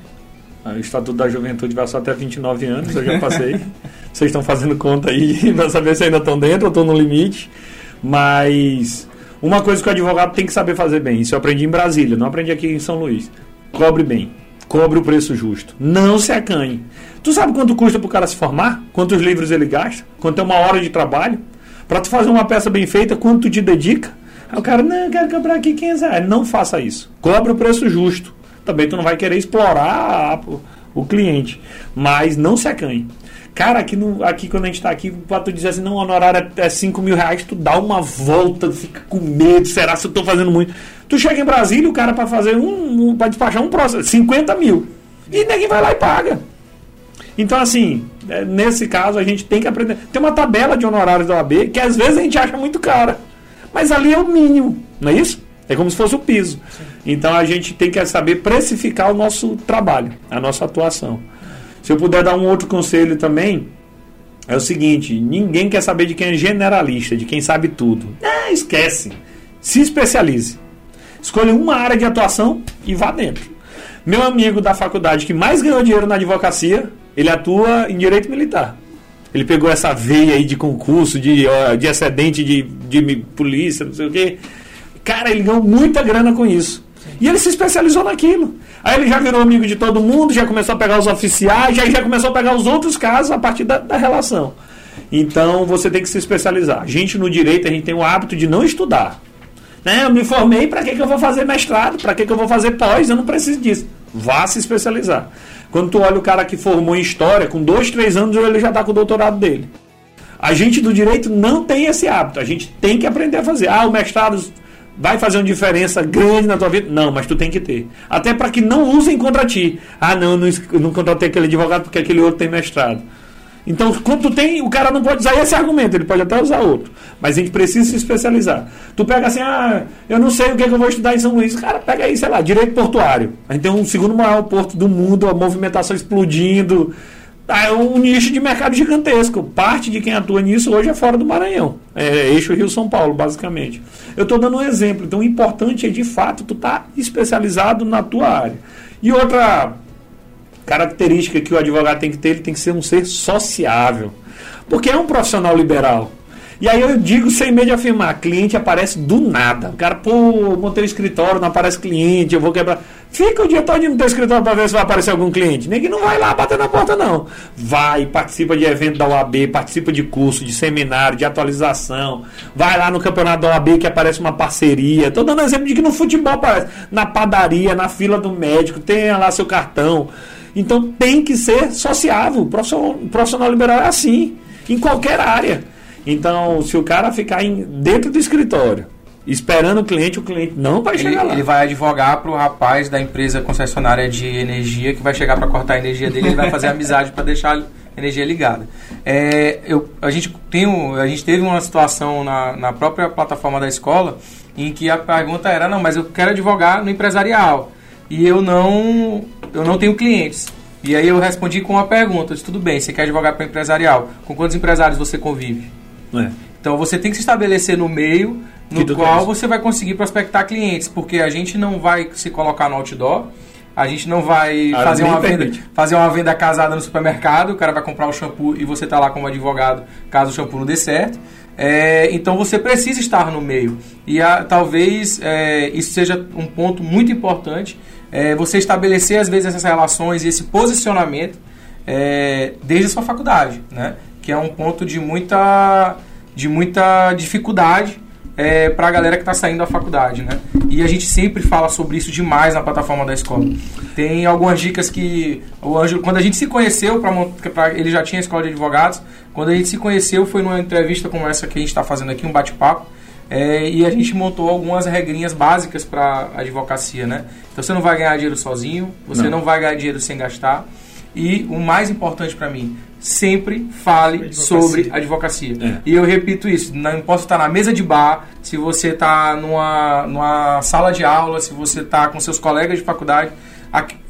o Estatuto da Juventude vai só até 29 anos, eu já passei. Vocês estão fazendo conta aí para saber se ainda estão dentro ou estão no limite. Mas uma coisa que o advogado tem que saber fazer bem, isso eu aprendi em Brasília, não aprendi aqui em São Luís. Cobre bem, cobre o preço justo, não se acanhe. Tu sabe quanto custa para o cara se formar? Quantos livros ele gasta? Quanto é uma hora de trabalho? Para tu fazer uma peça bem feita, quanto tu te dedica? Aí o cara, não, eu quero cobrar aqui 500 reais. Não faça isso. Cobre o preço justo. Também tu não vai querer explorar o cliente. Mas não se acanhe. Cara, aqui, no, aqui quando a gente está aqui, para tu dizer assim, não, o honorário é 5 mil reais, tu dá uma volta, fica com medo, será se eu estou fazendo muito? Tu chega em Brasília, o cara para fazer um, um para despachar um processo, 50 mil. E ninguém vai lá e paga. Então, assim, é, nesse caso, a gente tem que aprender. Tem uma tabela de honorários da OAB que às vezes a gente acha muito cara. Mas ali é o mínimo, não é isso? É como se fosse o piso. Sim. Então a gente tem que saber precificar o nosso trabalho, a nossa atuação. Se eu puder dar um outro conselho também, é o seguinte: ninguém quer saber de quem é generalista, de quem sabe tudo. É, esquece. Se especialize. Escolha uma área de atuação e vá dentro. Meu amigo da faculdade que mais ganhou dinheiro na advocacia ele atua em direito militar. Ele pegou essa veia aí de concurso, de, de excedente de, de polícia, não sei o quê. Cara, ele ganhou muita grana com isso. E ele se especializou naquilo. Aí ele já virou amigo de todo mundo, já começou a pegar os oficiais, já, já começou a pegar os outros casos a partir da, da relação. Então você tem que se especializar. A gente no direito, a gente tem o hábito de não estudar. Né? Eu me formei, para que, que eu vou fazer mestrado? Para que, que eu vou fazer pós? Eu não preciso disso. Vá se especializar. Quando tu olha o cara que formou em história, com dois, três anos ele já está com o doutorado dele. A gente do direito não tem esse hábito. A gente tem que aprender a fazer. Ah, o mestrado vai fazer uma diferença grande na tua vida? Não, mas tu tem que ter. Até para que não usem contra ti. Ah, não, não, não contratei aquele advogado porque aquele outro tem mestrado. Então, quando tu tem, o cara não pode usar esse argumento, ele pode até usar outro. Mas a gente precisa se especializar. Tu pega assim, ah, eu não sei o que, é que eu vou estudar em São Luís. Cara, pega aí, sei lá, direito portuário. A gente tem um segundo maior porto do mundo, a movimentação explodindo. Ah, é um nicho de mercado gigantesco. Parte de quem atua nisso hoje é fora do Maranhão. É eixo Rio-São Paulo, basicamente. Eu estou dando um exemplo. Então, o importante é, de fato, tu estar tá especializado na tua área. E outra característica que o advogado tem que ter, ele tem que ser um ser sociável. Porque é um profissional liberal. E aí eu digo sem medo de afirmar, cliente aparece do nada. O cara, pô, montei o escritório, não aparece cliente, eu vou quebrar. Fica o dia todo no teu escritório para ver se vai aparecer algum cliente. Nem que não vai lá bater na porta, não. Vai, participa de evento da OAB, participa de curso, de seminário, de atualização. Vai lá no campeonato da OAB que aparece uma parceria. Estou dando exemplo de que no futebol aparece. Na padaria, na fila do médico, tenha lá seu cartão. Então tem que ser sociável. O profissional, o profissional liberal é assim, em qualquer área. Então, se o cara ficar em, dentro do escritório esperando o cliente, o cliente não vai chegar ele, lá. Ele vai advogar para o rapaz da empresa concessionária de energia que vai chegar para cortar a energia dele, ele vai fazer amizade para deixar a energia ligada. É, eu, a, gente tem, a gente teve uma situação na, na própria plataforma da escola em que a pergunta era, não, mas eu quero advogar no empresarial e eu não, eu não tenho clientes. E aí eu respondi com uma pergunta, disse, tudo bem, você quer advogar para empresarial, com quantos empresários você convive? É. Então você tem que se estabelecer no meio no qual você vai conseguir prospectar clientes, porque a gente não vai se colocar no outdoor, a gente não vai fazer uma, venda, fazer uma venda casada no supermercado, o cara vai comprar o shampoo e você está lá como advogado caso o shampoo não dê certo. É, então você precisa estar no meio. E a, talvez é, isso seja um ponto muito importante. É, você estabelecer às vezes essas relações e esse posicionamento é, desde a sua faculdade, né? que é um ponto de muita, de muita dificuldade é, para a galera que está saindo da faculdade, né? E a gente sempre fala sobre isso demais na plataforma da escola. Tem algumas dicas que o Ângelo, quando a gente se conheceu, pra, ele já tinha escola de advogados, quando a gente se conheceu foi numa entrevista como essa que a gente está fazendo aqui, um bate-papo, é, e a gente montou algumas regrinhas básicas para a advocacia, né? Então você não vai ganhar dinheiro sozinho, você não, não vai ganhar dinheiro sem gastar, e o mais importante para mim, sempre fale advocacia. sobre advocacia. É. E eu repito isso, não importa estar na mesa de bar, se você está numa, numa sala de aula, se você está com seus colegas de faculdade,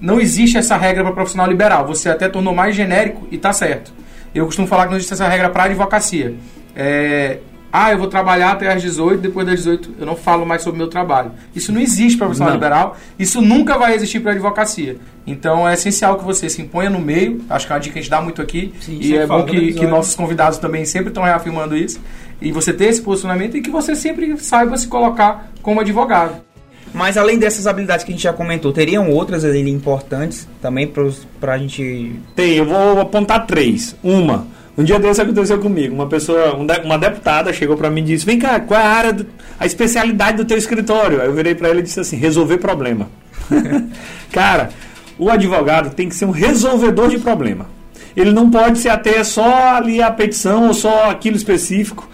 não existe essa regra para profissional liberal. Você até tornou mais genérico e está certo. Eu costumo falar que não existe essa regra para advocacia. É, ah, eu vou trabalhar até às 18, depois das 18 eu não falo mais sobre o meu trabalho. Isso não existe para profissional liberal, isso nunca vai existir para advocacia. Então é essencial que você se imponha no meio, acho que é uma dica que a gente dá muito aqui, Sim, e é bom que, que nossos convidados também sempre estão reafirmando isso, e você ter esse posicionamento e que você sempre saiba se colocar como advogado. Mas além dessas habilidades que a gente já comentou, teriam outras ali importantes também para a gente. Tem, eu vou apontar três. Uma, um dia desse aconteceu comigo. Uma pessoa, uma deputada chegou para mim e disse: Vem cá, qual é a área, do, a especialidade do teu escritório? Aí eu virei para ele e disse assim: Resolver problema. Cara, o advogado tem que ser um resolvedor de problema. Ele não pode se ater só ali a petição ou só aquilo específico.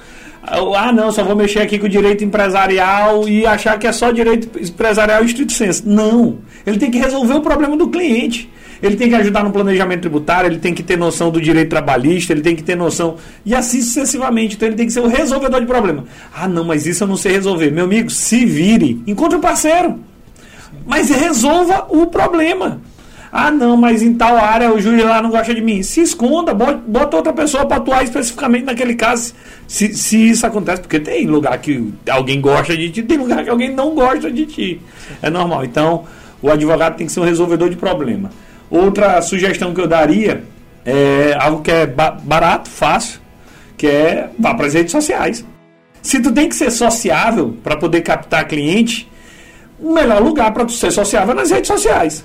Ah, não, só vou mexer aqui com o direito empresarial e achar que é só direito empresarial e estrito senso. Não. Ele tem que resolver o problema do cliente ele tem que ajudar no planejamento tributário, ele tem que ter noção do direito trabalhista, ele tem que ter noção. E assim sucessivamente. Então ele tem que ser o resolvedor de problema. Ah, não, mas isso eu não sei resolver. Meu amigo, se vire, encontre um parceiro. Mas resolva o problema. Ah, não, mas em tal área o juiz lá não gosta de mim. Se esconda, bota outra pessoa para atuar especificamente naquele caso. Se, se isso acontece, porque tem lugar que alguém gosta de ti, tem lugar que alguém não gosta de ti. É normal. Então, o advogado tem que ser um resolvedor de problema. Outra sugestão que eu daria é algo que é barato, fácil, que é vá para as redes sociais. Se tu tem que ser sociável para poder captar cliente, o melhor lugar para tu ser sociável é nas redes sociais.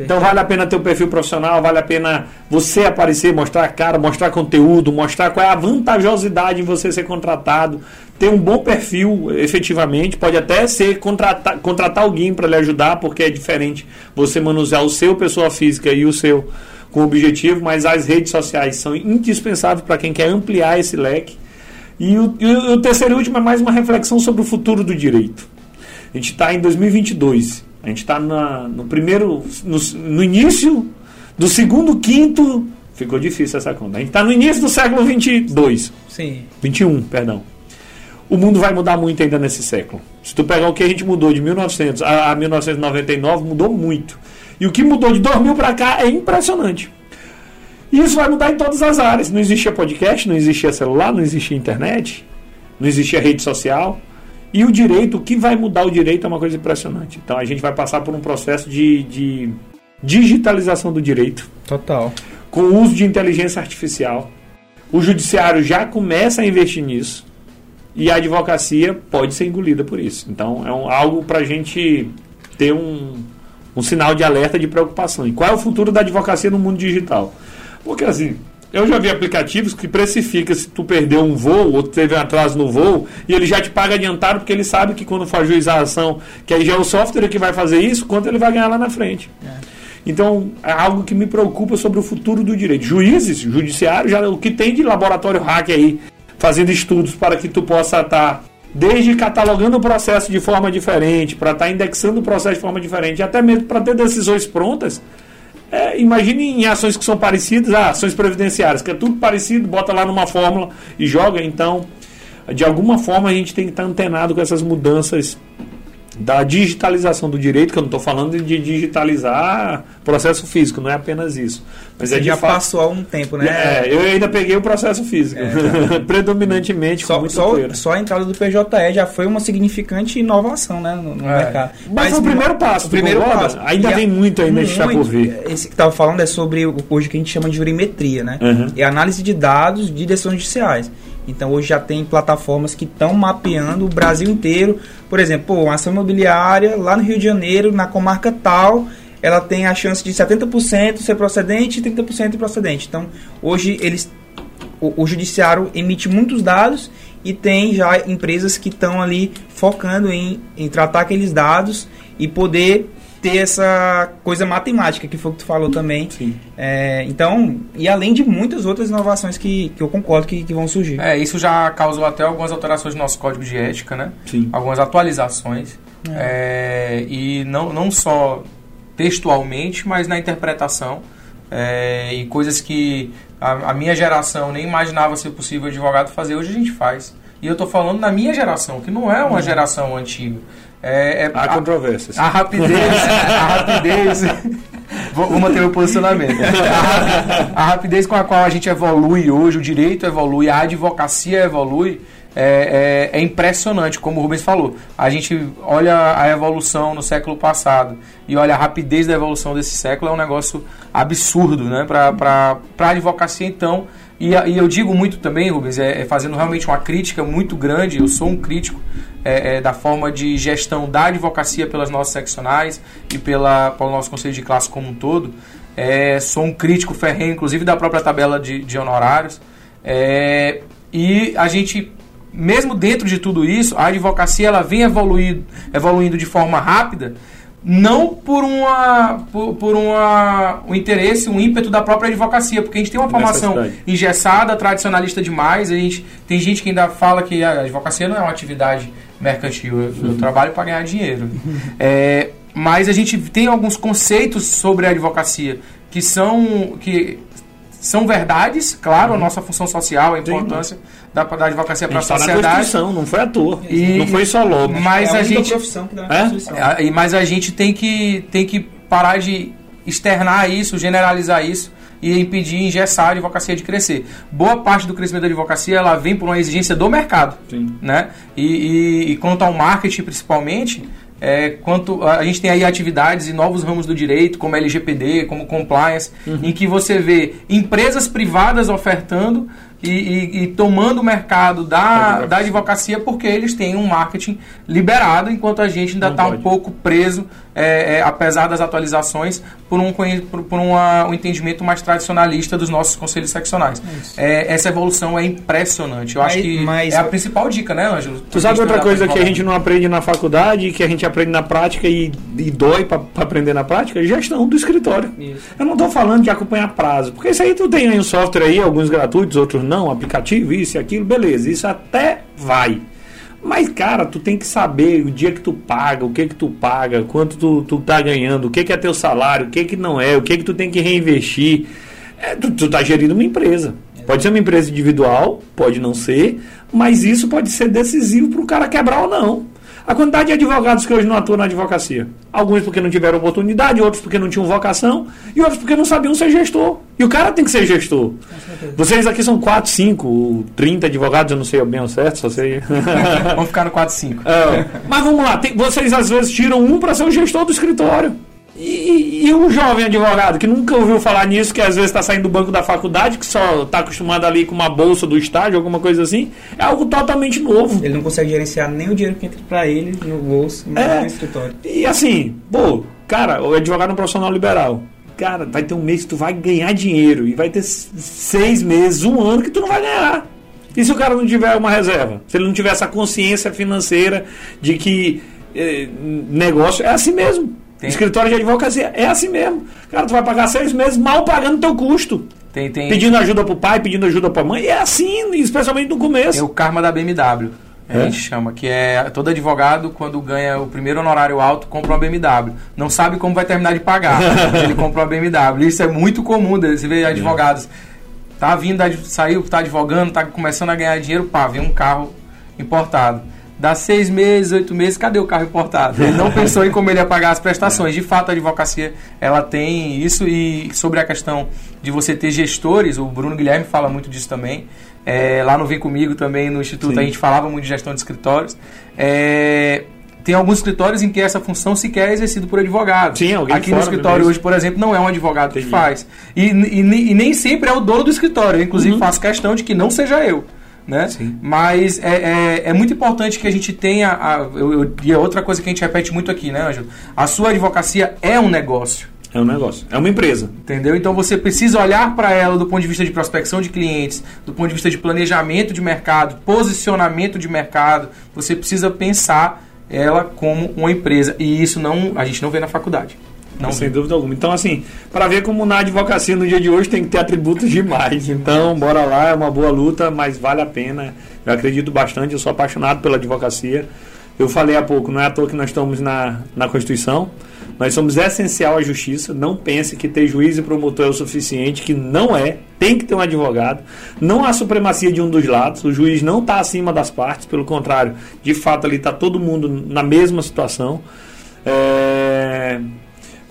Então vale a pena ter um perfil profissional, vale a pena você aparecer, mostrar a cara, mostrar conteúdo, mostrar qual é a vantajosidade em você ser contratado, ter um bom perfil efetivamente, pode até ser contratar, contratar alguém para lhe ajudar, porque é diferente você manusear o seu pessoa física e o seu com objetivo, mas as redes sociais são indispensáveis para quem quer ampliar esse leque. E o, e o terceiro e último é mais uma reflexão sobre o futuro do direito. A gente está em 2022 a gente está no primeiro, no, no, início do segundo quinto. Ficou difícil essa conta. A gente está no início do século 22. Sim. 21, perdão. O mundo vai mudar muito ainda nesse século. Se tu pegar o que a gente mudou de 1900 a, a 1999, mudou muito. E o que mudou de 2000 para cá é impressionante. E isso vai mudar em todas as áreas. Não existia podcast, não existia celular, não existia internet, não existia rede social. E o direito, o que vai mudar o direito é uma coisa impressionante. Então a gente vai passar por um processo de, de digitalização do direito. Total. Com o uso de inteligência artificial. O judiciário já começa a investir nisso. E a advocacia pode ser engolida por isso. Então, é um, algo para a gente ter um, um sinal de alerta de preocupação. E qual é o futuro da advocacia no mundo digital? Porque, assim, eu já vi aplicativos que precifica se tu perdeu um voo ou teve um atraso no voo e ele já te paga adiantado porque ele sabe que quando for juizar a ação, que aí já é o software que vai fazer isso, quanto ele vai ganhar lá na frente. É. Então, é algo que me preocupa sobre o futuro do direito. Juízes, judiciário, já o que tem de laboratório hack aí, fazendo estudos para que tu possa estar tá desde catalogando o processo de forma diferente, para estar tá indexando o processo de forma diferente, até mesmo para ter decisões prontas. É, imagine em ações que são parecidas, ah, ações previdenciárias, que é tudo parecido, bota lá numa fórmula e joga. Então, de alguma forma, a gente tem que estar antenado com essas mudanças da digitalização do direito, que eu não estou falando de digitalizar processo físico, não é apenas isso. Mas Você é já fato... passou há um tempo, né? É, eu ainda peguei o processo físico, é, predominantemente só, só, só, a entrada do PJE já foi uma significante inovação né, no, no é. mercado. Mas, foi o primeiro passo. O primeiro passo. Ainda tem muito ainda de estar por vir. Esse que estava falando é sobre hoje que a gente chama de jurimetria, né? Uhum. É análise de dados de decisões judiciais. Então hoje já tem plataformas que estão mapeando o Brasil inteiro. Por exemplo, pô, uma ação imobiliária lá no Rio de Janeiro, na comarca tal, ela tem a chance de 70% ser procedente e 30% improcedente. Então hoje eles o, o judiciário emite muitos dados e tem já empresas que estão ali focando em, em tratar aqueles dados e poder ter essa coisa matemática, que foi o que tu falou também. É, então, e além de muitas outras inovações que, que eu concordo que, que vão surgir. É, isso já causou até algumas alterações no nosso código de ética, né? Sim. Algumas atualizações. É. É, e não, não só textualmente, mas na interpretação. É, e coisas que a, a, minha geração nem imaginava ser possível advogado fazer, hoje a gente faz. E eu estou falando na minha geração, que não é uma uhum. geração antiga. É, é, Há controvérsias. A rapidez. a rapidez. vou, vou, manter o posicionamento. A, a, rapidez com a qual a gente evolui hoje, o direito evolui, a advocacia evolui, é, é, é, impressionante, como o Rubens falou. A gente olha a evolução no século passado e olha a rapidez da evolução desse século, é um negócio absurdo né? para a advocacia, então. E, e, eu digo muito também, Rubens, é, é, fazendo realmente uma crítica muito grande, eu sou um crítico é, é, da forma de gestão da advocacia pelas nossas seccionais e pela, pelo nosso conselho de classe como um todo. É, sou um crítico ferrenho, inclusive da própria tabela de, de honorários. É, e a gente, mesmo dentro de tudo isso, a advocacia ela vem evoluindo, evoluindo de forma rápida, não por uma por, por uma, um interesse, um ímpeto da própria advocacia, porque a gente tem uma formação engessada, tradicionalista demais, a gente tem gente que ainda fala que a advocacia não é uma atividade mercantil, eu, eu trabalho para ganhar dinheiro. É, mas a gente tem alguns conceitos sobre a advocacia que são que são verdades, claro, uhum. a nossa função social, a importância Sim. da, da advocacia para a tá sociedade. Na não foi à toa. E, não foi só logo. Mas é a, a gente profissão que dá é? é? Mas a gente tem que tem que parar de externar isso, generalizar isso e impedir engessar a advocacia de crescer. Boa parte do crescimento da advocacia ela vem por uma exigência do mercado. Sim. Né? E, e, e quanto ao marketing, principalmente, é, quanto a gente tem aí atividades e novos ramos do direito, como LGPD, como compliance, uhum. em que você vê empresas privadas ofertando e, e, e, tomando o mercado da, da advocacia porque eles têm um marketing liberado, enquanto a gente ainda está um pouco preso é, é, apesar das atualizações, por um, por, por uma, um entendimento mais tradicionalista dos nossos conselhos seccionais. É, essa evolução é impressionante. Eu mas, acho que mas, é a principal dica, né, Ângelo? Tu sabe outra coisa que a gente não aprende na faculdade, que a gente aprende na prática e, e dói para aprender na prática? Gestão do escritório. Isso. Eu não estou falando de acompanhar prazo, porque isso aí tu tem aí um software aí, alguns gratuitos, outros não, aplicativo, isso e aquilo, beleza. Isso até vai. Mas, cara, tu tem que saber o dia que tu paga, o que que tu paga, quanto tu, tu tá ganhando, o que que é teu salário, o que que não é, o que que tu tem que reinvestir. É, tu, tu tá gerindo uma empresa. Pode ser uma empresa individual, pode não ser, mas isso pode ser decisivo para o cara quebrar ou não. A quantidade de advogados que hoje não atuam na advocacia. Alguns porque não tiveram oportunidade, outros porque não tinham vocação, e outros porque não sabiam ser gestor. E o cara tem que ser gestor. Vocês aqui são 4, 5, 30 advogados, eu não sei bem o certo, só sei. vamos ficar no 4, 5. É, mas vamos lá, tem, vocês às vezes tiram um para ser o gestor do escritório. E, e um jovem advogado que nunca ouviu falar nisso, que às vezes está saindo do banco da faculdade, que só está acostumado ali com uma bolsa do estágio, alguma coisa assim, é algo totalmente novo. Ele não consegue gerenciar nem o dinheiro que entra para ele no bolso, nem é, no escritório. E assim, pô, cara, o advogado é um profissional liberal. Cara, vai ter um mês que tu vai ganhar dinheiro e vai ter seis meses, um ano que tu não vai ganhar. E se o cara não tiver uma reserva? Se ele não tiver essa consciência financeira de que eh, negócio é assim mesmo. Tem. Escritório de advocacia é assim mesmo. Cara, tu vai pagar seis meses mal pagando teu custo. Tem, tem. Pedindo ajuda pro pai, pedindo ajuda pra mãe. E é assim, especialmente no começo. É o karma da BMW. É? A gente chama, que é todo advogado, quando ganha o primeiro honorário alto, compra uma BMW. Não sabe como vai terminar de pagar. ele compra uma BMW. Isso é muito comum, você vê advogados. Tá vindo, saiu, tá advogando, tá começando a ganhar dinheiro, pá, vem um carro importado. Dá seis meses, oito meses, cadê o carro importado? Ele não pensou em como ele ia pagar as prestações. De fato, a advocacia ela tem isso e sobre a questão de você ter gestores, o Bruno Guilherme fala muito disso também. É, lá no Vem Comigo também, no Instituto, Sim. a gente falava muito de gestão de escritórios. É, tem alguns escritórios em que essa função sequer é exercida por advogado. Sim, alguém Aqui no escritório hoje, por exemplo, não é um advogado Entendi. que faz. E, e, e, nem sempre é o dono do escritório. Eu, inclusive, uhum. faço questão de que não seja eu né? Sim. Mas é, é, é, muito importante que a gente tenha. A, eu, eu, e é outra coisa que a gente repete muito aqui, né, Ângelo? A sua advocacia é um negócio. É um negócio, é uma empresa. Entendeu? Então você precisa olhar para ela do ponto de vista de prospecção de clientes, do ponto de vista de planejamento de mercado, posicionamento de mercado. Você precisa pensar ela como uma empresa. E isso não a gente não vê na faculdade. Não, sem dúvida alguma. Então, assim, para ver como na advocacia no dia de hoje tem que ter atributos demais. Então, bora lá, é uma boa luta, mas vale a pena. Eu acredito bastante, eu sou apaixonado pela advocacia. Eu falei há pouco, não é à toa que nós estamos na, na Constituição. Nós somos essencial à justiça. Não pense que ter juiz e promotor é o suficiente, que não é. Tem que ter um advogado. Não há supremacia de um dos lados. O juiz não está acima das partes. Pelo contrário, de fato, ali está todo mundo na mesma situação. É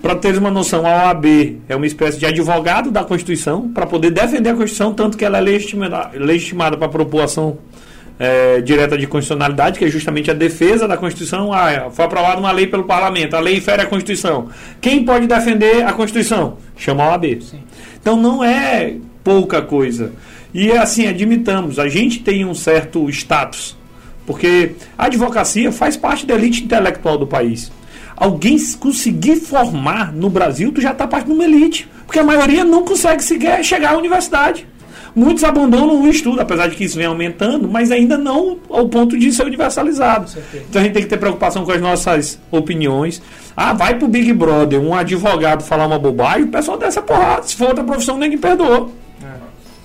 para ter uma noção, a OAB é uma espécie de advogado da Constituição para poder defender a Constituição, tanto que ela é legitimada, legitimada para propor ação é, direta de constitucionalidade, que é justamente a defesa da Constituição. Ah, foi aprovada uma lei pelo parlamento, a lei infere a Constituição. Quem pode defender a Constituição? Chama a OAB. Sim. Então não é pouca coisa. E é assim, admitamos, a gente tem um certo status, porque a advocacia faz parte da elite intelectual do país alguém conseguir formar no Brasil, tu já está parte de uma elite. Porque a maioria não consegue sequer chegar à universidade. Muitos abandonam o estudo, apesar de que isso vem aumentando, mas ainda não ao ponto de ser universalizado. Então a gente tem que ter preocupação com as nossas opiniões. Ah, vai pro Big Brother, um advogado falar uma bobagem, o pessoal dessa porrada. Se for outra profissão, ninguém perdoa.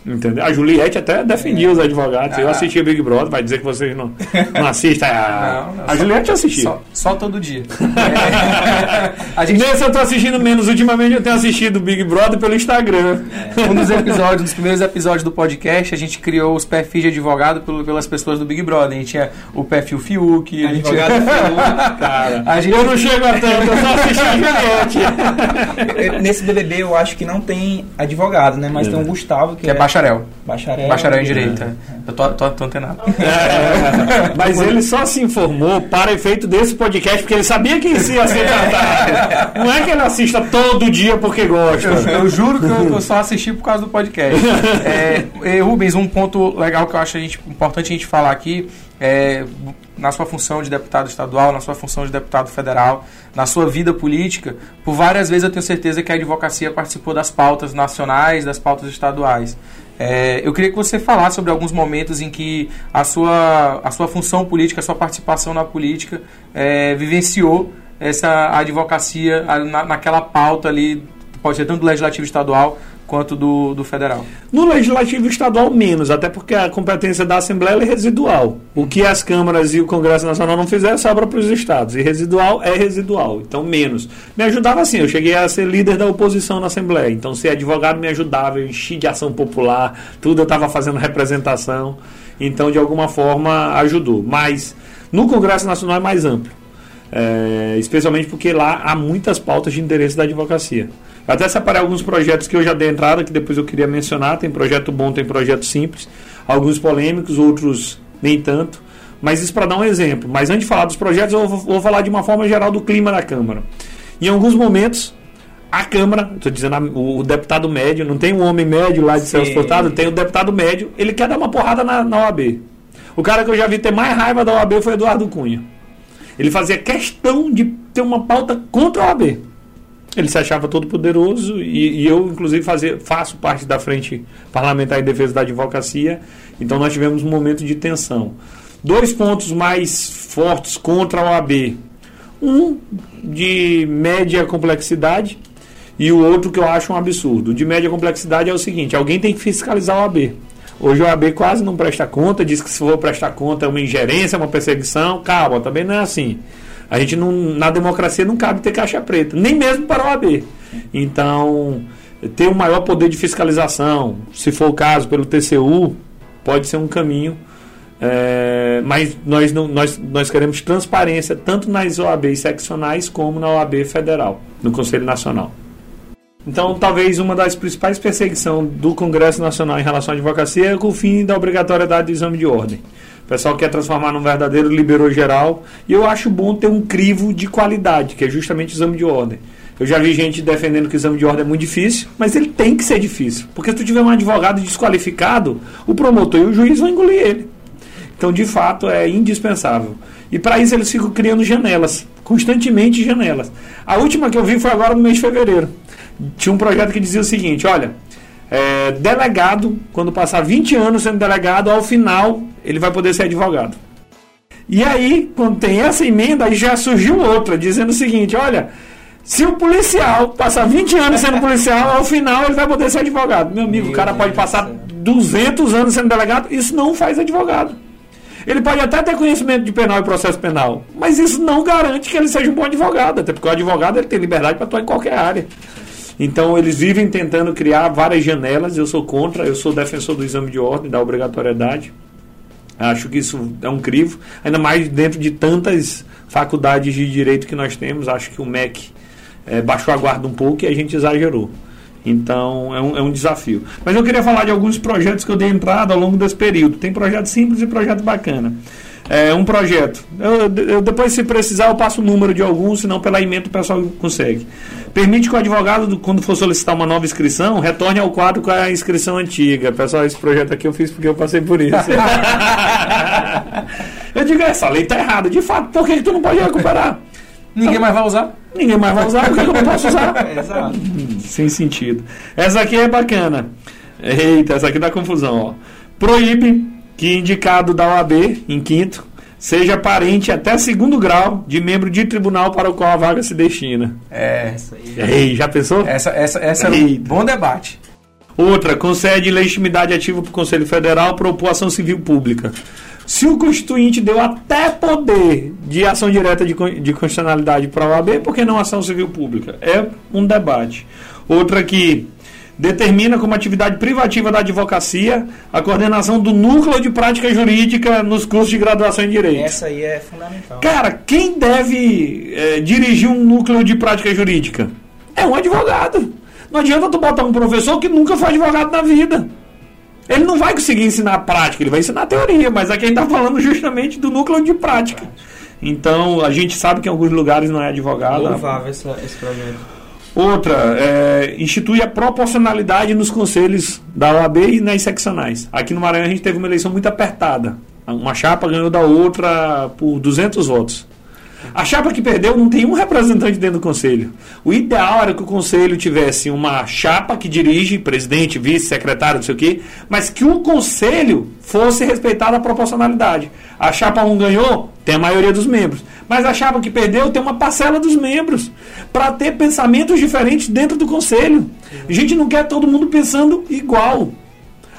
Entendeu? A Juliette até defendia os advogados. Ah. Eu assistia Big Brother, vai dizer que vocês não, não assistem. A, não, não, a Juliette assistia. Só, só, todo dia. é, a gente... Nesse eu estou assistindo menos. Ultimamente eu tenho assistido Big Brother pelo Instagram. É. Um dos episódios, um dos primeiros episódios do podcast, a gente criou os perfis de advogado pelas pessoas do Big Brother. A gente tinha o perfil Fiuk. Advogado gente... Fiuk, cara. A gente... Eu não chego a tanto, eu só assisti a Juliette. Nesse BBB eu acho que não tem advogado, né? Mas é. tem o Gustavo, que, que é, é bacharel. Bacharel. Bacharel em Direito. É. Eu tô, tô, tô antenado. É, mas ele só se informou para efeito desse podcast porque ele sabia que isso ia ser tratado. Não é que ele assista todo dia porque gosta. Eu, eu juro que eu, eu, só assisti por causa do podcast. É, Rubens, um ponto legal que eu acho a gente, importante a gente falar aqui é, na sua função de deputado estadual, na sua função de deputado federal, na sua vida política, por várias vezes eu tenho certeza que a advocacia participou das pautas nacionais, das pautas estaduais. É, eu queria que você falasse sobre alguns momentos em que a sua, a sua função política, a sua participação na política é, vivenciou essa advocacia na, naquela pauta ali, pode ser tanto do legislativo estadual quanto do, do federal. No legislativo estadual, menos, até porque a competência da Assembleia é residual. O que as câmaras e o Congresso Nacional não fizeram, sobra para os estados. E residual é residual, então menos. Me ajudava assim, eu cheguei a ser líder da oposição na Assembleia, então ser advogado me ajudava, eu enchi de ação popular, tudo eu estava fazendo representação, então de alguma forma ajudou. Mas no Congresso Nacional é mais amplo. É, especialmente porque lá há muitas pautas de interesse da advocacia. Até separei alguns projetos que eu já dei entrada, que depois eu queria mencionar. Tem projeto bom, tem projeto simples. Alguns polêmicos, outros nem tanto. Mas isso para dar um exemplo. Mas antes de falar dos projetos, eu vou, vou falar de uma forma geral do clima da Câmara. Em alguns momentos, a Câmara, estou dizendo o, deputado médio, não tem um homem médio lá de Celso Furtado, tem o deputado médio, ele quer dar uma porrada na, na OAB. O cara que eu já vi ter mais raiva da OAB foi Eduardo Cunha. Ele fazia questão de ter uma pauta contra a OAB. Ele se achava todo poderoso e, e, eu, inclusive, fazer, faço parte da frente parlamentar em defesa da advocacia. Então, nós tivemos um momento de tensão. Dois pontos mais fortes contra a OAB. Um de média complexidade, e o outro que eu acho um absurdo, de média complexidade, é o seguinte: alguém tem que fiscalizar o AB. Hoje o AB quase não presta conta, diz que se for prestar conta é uma ingerência, é uma perseguição. Calma, também não é assim. A gente não, na democracia não cabe ter caixa preta, nem mesmo para o AB. Então, ter um maior poder de fiscalização, se for o caso, pelo TCU, pode ser um caminho. É, mas nós, nós, nós queremos transparência tanto nas OABs seccionais como na OAB federal, no Conselho Nacional. Então, talvez uma das principais perseguições do Congresso Nacional em relação à advocacia é o fim da obrigatoriedade do exame de ordem. O pessoal quer transformar num verdadeiro liberou geral e eu acho bom ter um crivo de qualidade, que é justamente o exame de ordem. Eu já vi gente defendendo que o exame de ordem é muito difícil, mas ele tem que ser difícil. Porque se tu tiver um advogado desqualificado, o promotor e o juiz vão engolir ele. Então, de fato, é indispensável. E para isso eles ficam criando janelas, constantemente janelas. A última que eu vi foi agora no mês de fevereiro tinha um projeto que dizia o seguinte: olha, é, delegado, quando passar 20 anos sendo delegado, ao final ele vai poder ser advogado. E aí, quando tem essa emenda, aí já surgiu outra, dizendo o seguinte: olha, se o policial passar 20 anos sendo policial, ao final ele vai poder ser advogado. Meu amigo, Meu o cara Deus pode passar 200 anos sendo delegado, isso não faz advogado. Ele pode até ter conhecimento de penal e processo penal, mas isso não garante que ele seja um bom advogado, até porque o advogado ele tem liberdade para atuar em qualquer área. Então eles vivem tentando criar várias janelas. Eu sou contra, eu sou defensor do exame de ordem, da obrigatoriedade. Acho que isso é um crivo, ainda mais dentro de tantas faculdades de direito que nós temos. Acho que o MEC é, baixou a guarda um pouco e a gente exagerou. Então é um, é um desafio. Mas eu queria falar de alguns projetos que eu dei entrada ao longo desse período. Tem projeto simples e projeto bacana é, um projeto. Eu, eu, depois, se precisar, eu passo o número de alguns, senão pela emenda o pessoal consegue. Permite que o advogado, quando for solicitar uma nova inscrição, retorne ao quadro com a inscrição antiga. Pessoal, esse projeto aqui eu fiz porque eu passei por isso. eu digo, essa lei está errada. De fato, por que, que tu não pode recuperar? Ninguém mais vai usar? Ninguém mais vai usar, por que eu não posso usar? Exato. Sem sentido. Essa aqui é bacana. Eita, essa aqui dá confusão, ó. Proíbe que indicado da OAB, em quinto, seja parente até segundo grau de membro de tribunal para o qual a vaga se destina. É, isso aí. Ei, já pensou? Essa, essa, essa é um bom debate. Outra, concede legitimidade ativa para o Conselho Federal propor ação civil pública. Se o Constituinte deu até poder de ação direta de, de constitucionalidade para a OAB, por que não ação civil pública? É um debate. Outra que determina como atividade privativa da advocacia a coordenação do núcleo de prática jurídica nos cursos de graduação em direito. Essa aí é fundamental. Cara, quem deve é, dirigir um núcleo de prática jurídica? É um advogado. Não adianta tu botar um professor que nunca foi advogado na vida. Ele não vai conseguir ensinar a prática, ele vai ensinar a teoria, mas aqui a gente está falando justamente do núcleo de prática. Então, a gente sabe que em alguns lugares não é advogado. Louvável esse projeto. Outra, é, institui a proporcionalidade nos conselhos da OAB e nas seccionais. Aqui no Maranhão a gente teve uma eleição muito apertada. Uma chapa ganhou da outra por 200 votos. A chapa que perdeu não tem um representante dentro do conselho. O ideal era que o conselho tivesse uma chapa que dirige, presidente, vice, secretário, não sei o quê, mas que o conselho fosse respeitada a proporcionalidade. A chapa 1 ganhou, tem a maioria dos membros. Mas a chapa que perdeu tem uma parcela dos membros. Para ter pensamentos diferentes dentro do conselho. A gente não quer todo mundo pensando igual.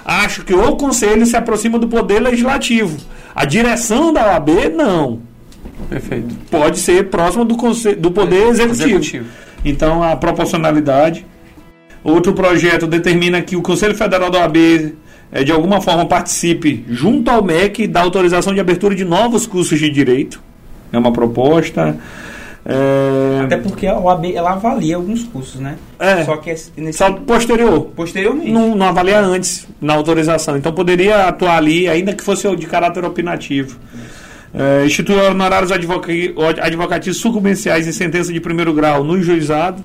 Acho que o conselho se aproxima do poder legislativo. A direção da OAB, não. Perfeito. Pode ser próximo do, do poder executivo. executivo. Então, a proporcionalidade. Outro projeto determina que o Conselho Federal da OAB é, de alguma forma participe junto ao MEC da autorização de abertura de novos cursos de direito. É uma proposta. É... Até porque a OAB ela avalia alguns cursos, né? É. Só que é nesse... Só posterior. Posteriormente. Não, não avalia antes na autorização. Então poderia atuar ali, ainda que fosse de caráter opinativo. É, institui honorários advocatícios sucumbenciais em sentença de primeiro grau no juizado.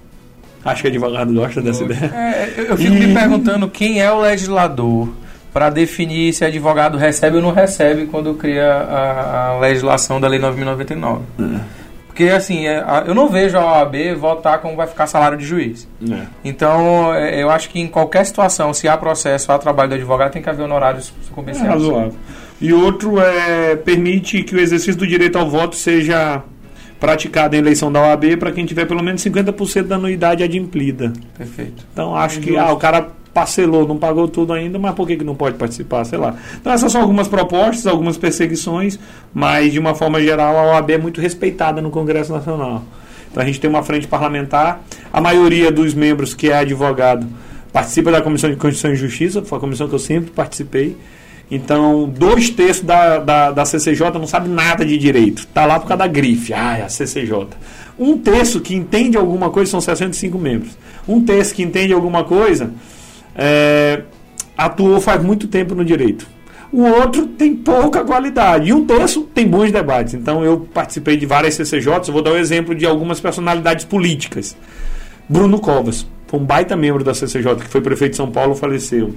Acho que o advogado gosta dessa ideia. É, eu, eu fico e... me perguntando quem é o legislador para definir se advogado recebe ou não recebe quando cria a, a legislação da Lei 9.099. É. Porque, assim, é, eu não vejo a OAB votar como vai ficar salário de juiz. É. Então, é, eu acho que em qualquer situação, se há processo, há trabalho do advogado, tem que haver honorários comerciais. É razoável. E outro é permite que o exercício do direito ao voto seja praticado em eleição da OAB para quem tiver pelo menos 50% da anuidade adimplida. Perfeito. Então acho que ah, o cara parcelou, não pagou tudo ainda, mas por que, que não pode participar? Sei lá. Então essas são algumas propostas, algumas perseguições, mas de uma forma geral a OAB é muito respeitada no Congresso Nacional. Então a gente tem uma frente parlamentar, a maioria dos membros que é advogado participa da Comissão de Constituição e Justiça, foi a comissão que eu sempre participei. Então, dois terços da, da, da CCJ não sabe nada de direito. Está lá por causa da grife. Ah, é a CCJ. Um terço que entende alguma coisa são 65 membros. Um terço que entende alguma coisa é, atuou faz muito tempo no direito. O outro tem pouca qualidade. E um terço tem bons debates. Então, eu participei de várias CCJs. Vou dar o um exemplo de algumas personalidades políticas. Bruno Covas foi um baita membro da CCJ, que foi prefeito de São Paulo, faleceu.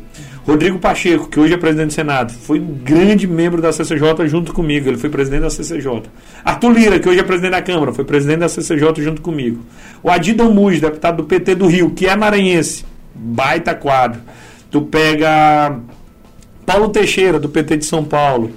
Rodrigo Pacheco, que hoje é presidente do Senado, foi um grande membro da CCJ junto comigo, ele foi presidente da CCJ. Arthur Lira, que hoje é presidente da Câmara, foi presidente da CCJ junto comigo. O Adidon Muz, deputado do PT do Rio, que é maranhense, baita quadro. Tu pega Paulo Teixeira, do PT de São Paulo.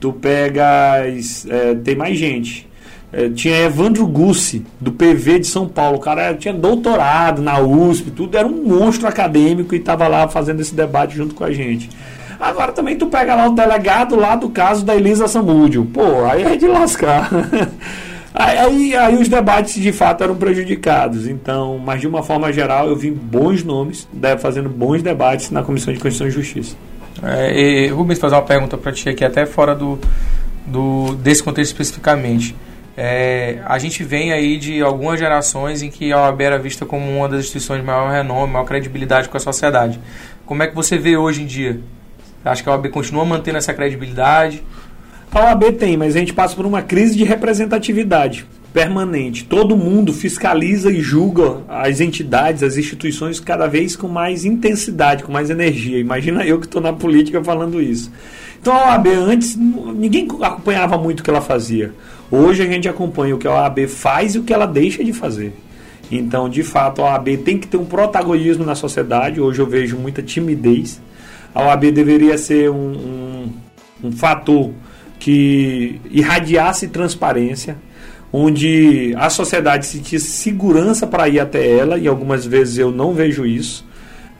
Tu pegas. É, tem mais gente. É, tinha Evandro Gussi, do PV de São Paulo. O cara tinha doutorado na USP, tudo, era um monstro acadêmico e estava lá fazendo esse debate junto com a gente. Agora também tu pega lá o delegado lá do caso da Elisa Samúdio. Pô, aí é de lascar. aí, aí, aí, os debates de fato eram prejudicados. Então, mas de uma forma geral, eu vi bons nomes fazendo bons debates na Comissão de Constituição e Justiça. É, e, Rubens, fazer uma pergunta para ti aqui, até fora do, do, desse contexto especificamente. É, a gente vem aí de algumas gerações em que a OAB era vista como uma das instituições de maior renome, maior credibilidade com a sociedade. Como é que você vê hoje em dia? Acho que a OAB continua mantendo essa credibilidade? A OAB tem, mas a gente passa por uma crise de representatividade permanente. Todo mundo fiscaliza e julga as entidades, as instituições cada vez com mais intensidade, com mais energia. Imagina eu que estou na política falando isso. Então a OAB antes ninguém acompanhava muito o que ela fazia. Hoje a gente acompanha o que a OAB faz e o que ela deixa de fazer. Então, de fato, a OAB tem que ter um protagonismo na sociedade. Hoje eu vejo muita timidez. A OAB deveria ser um, um, um fator que irradiasse transparência, onde a sociedade sentisse segurança para ir até ela, e algumas vezes eu não vejo isso.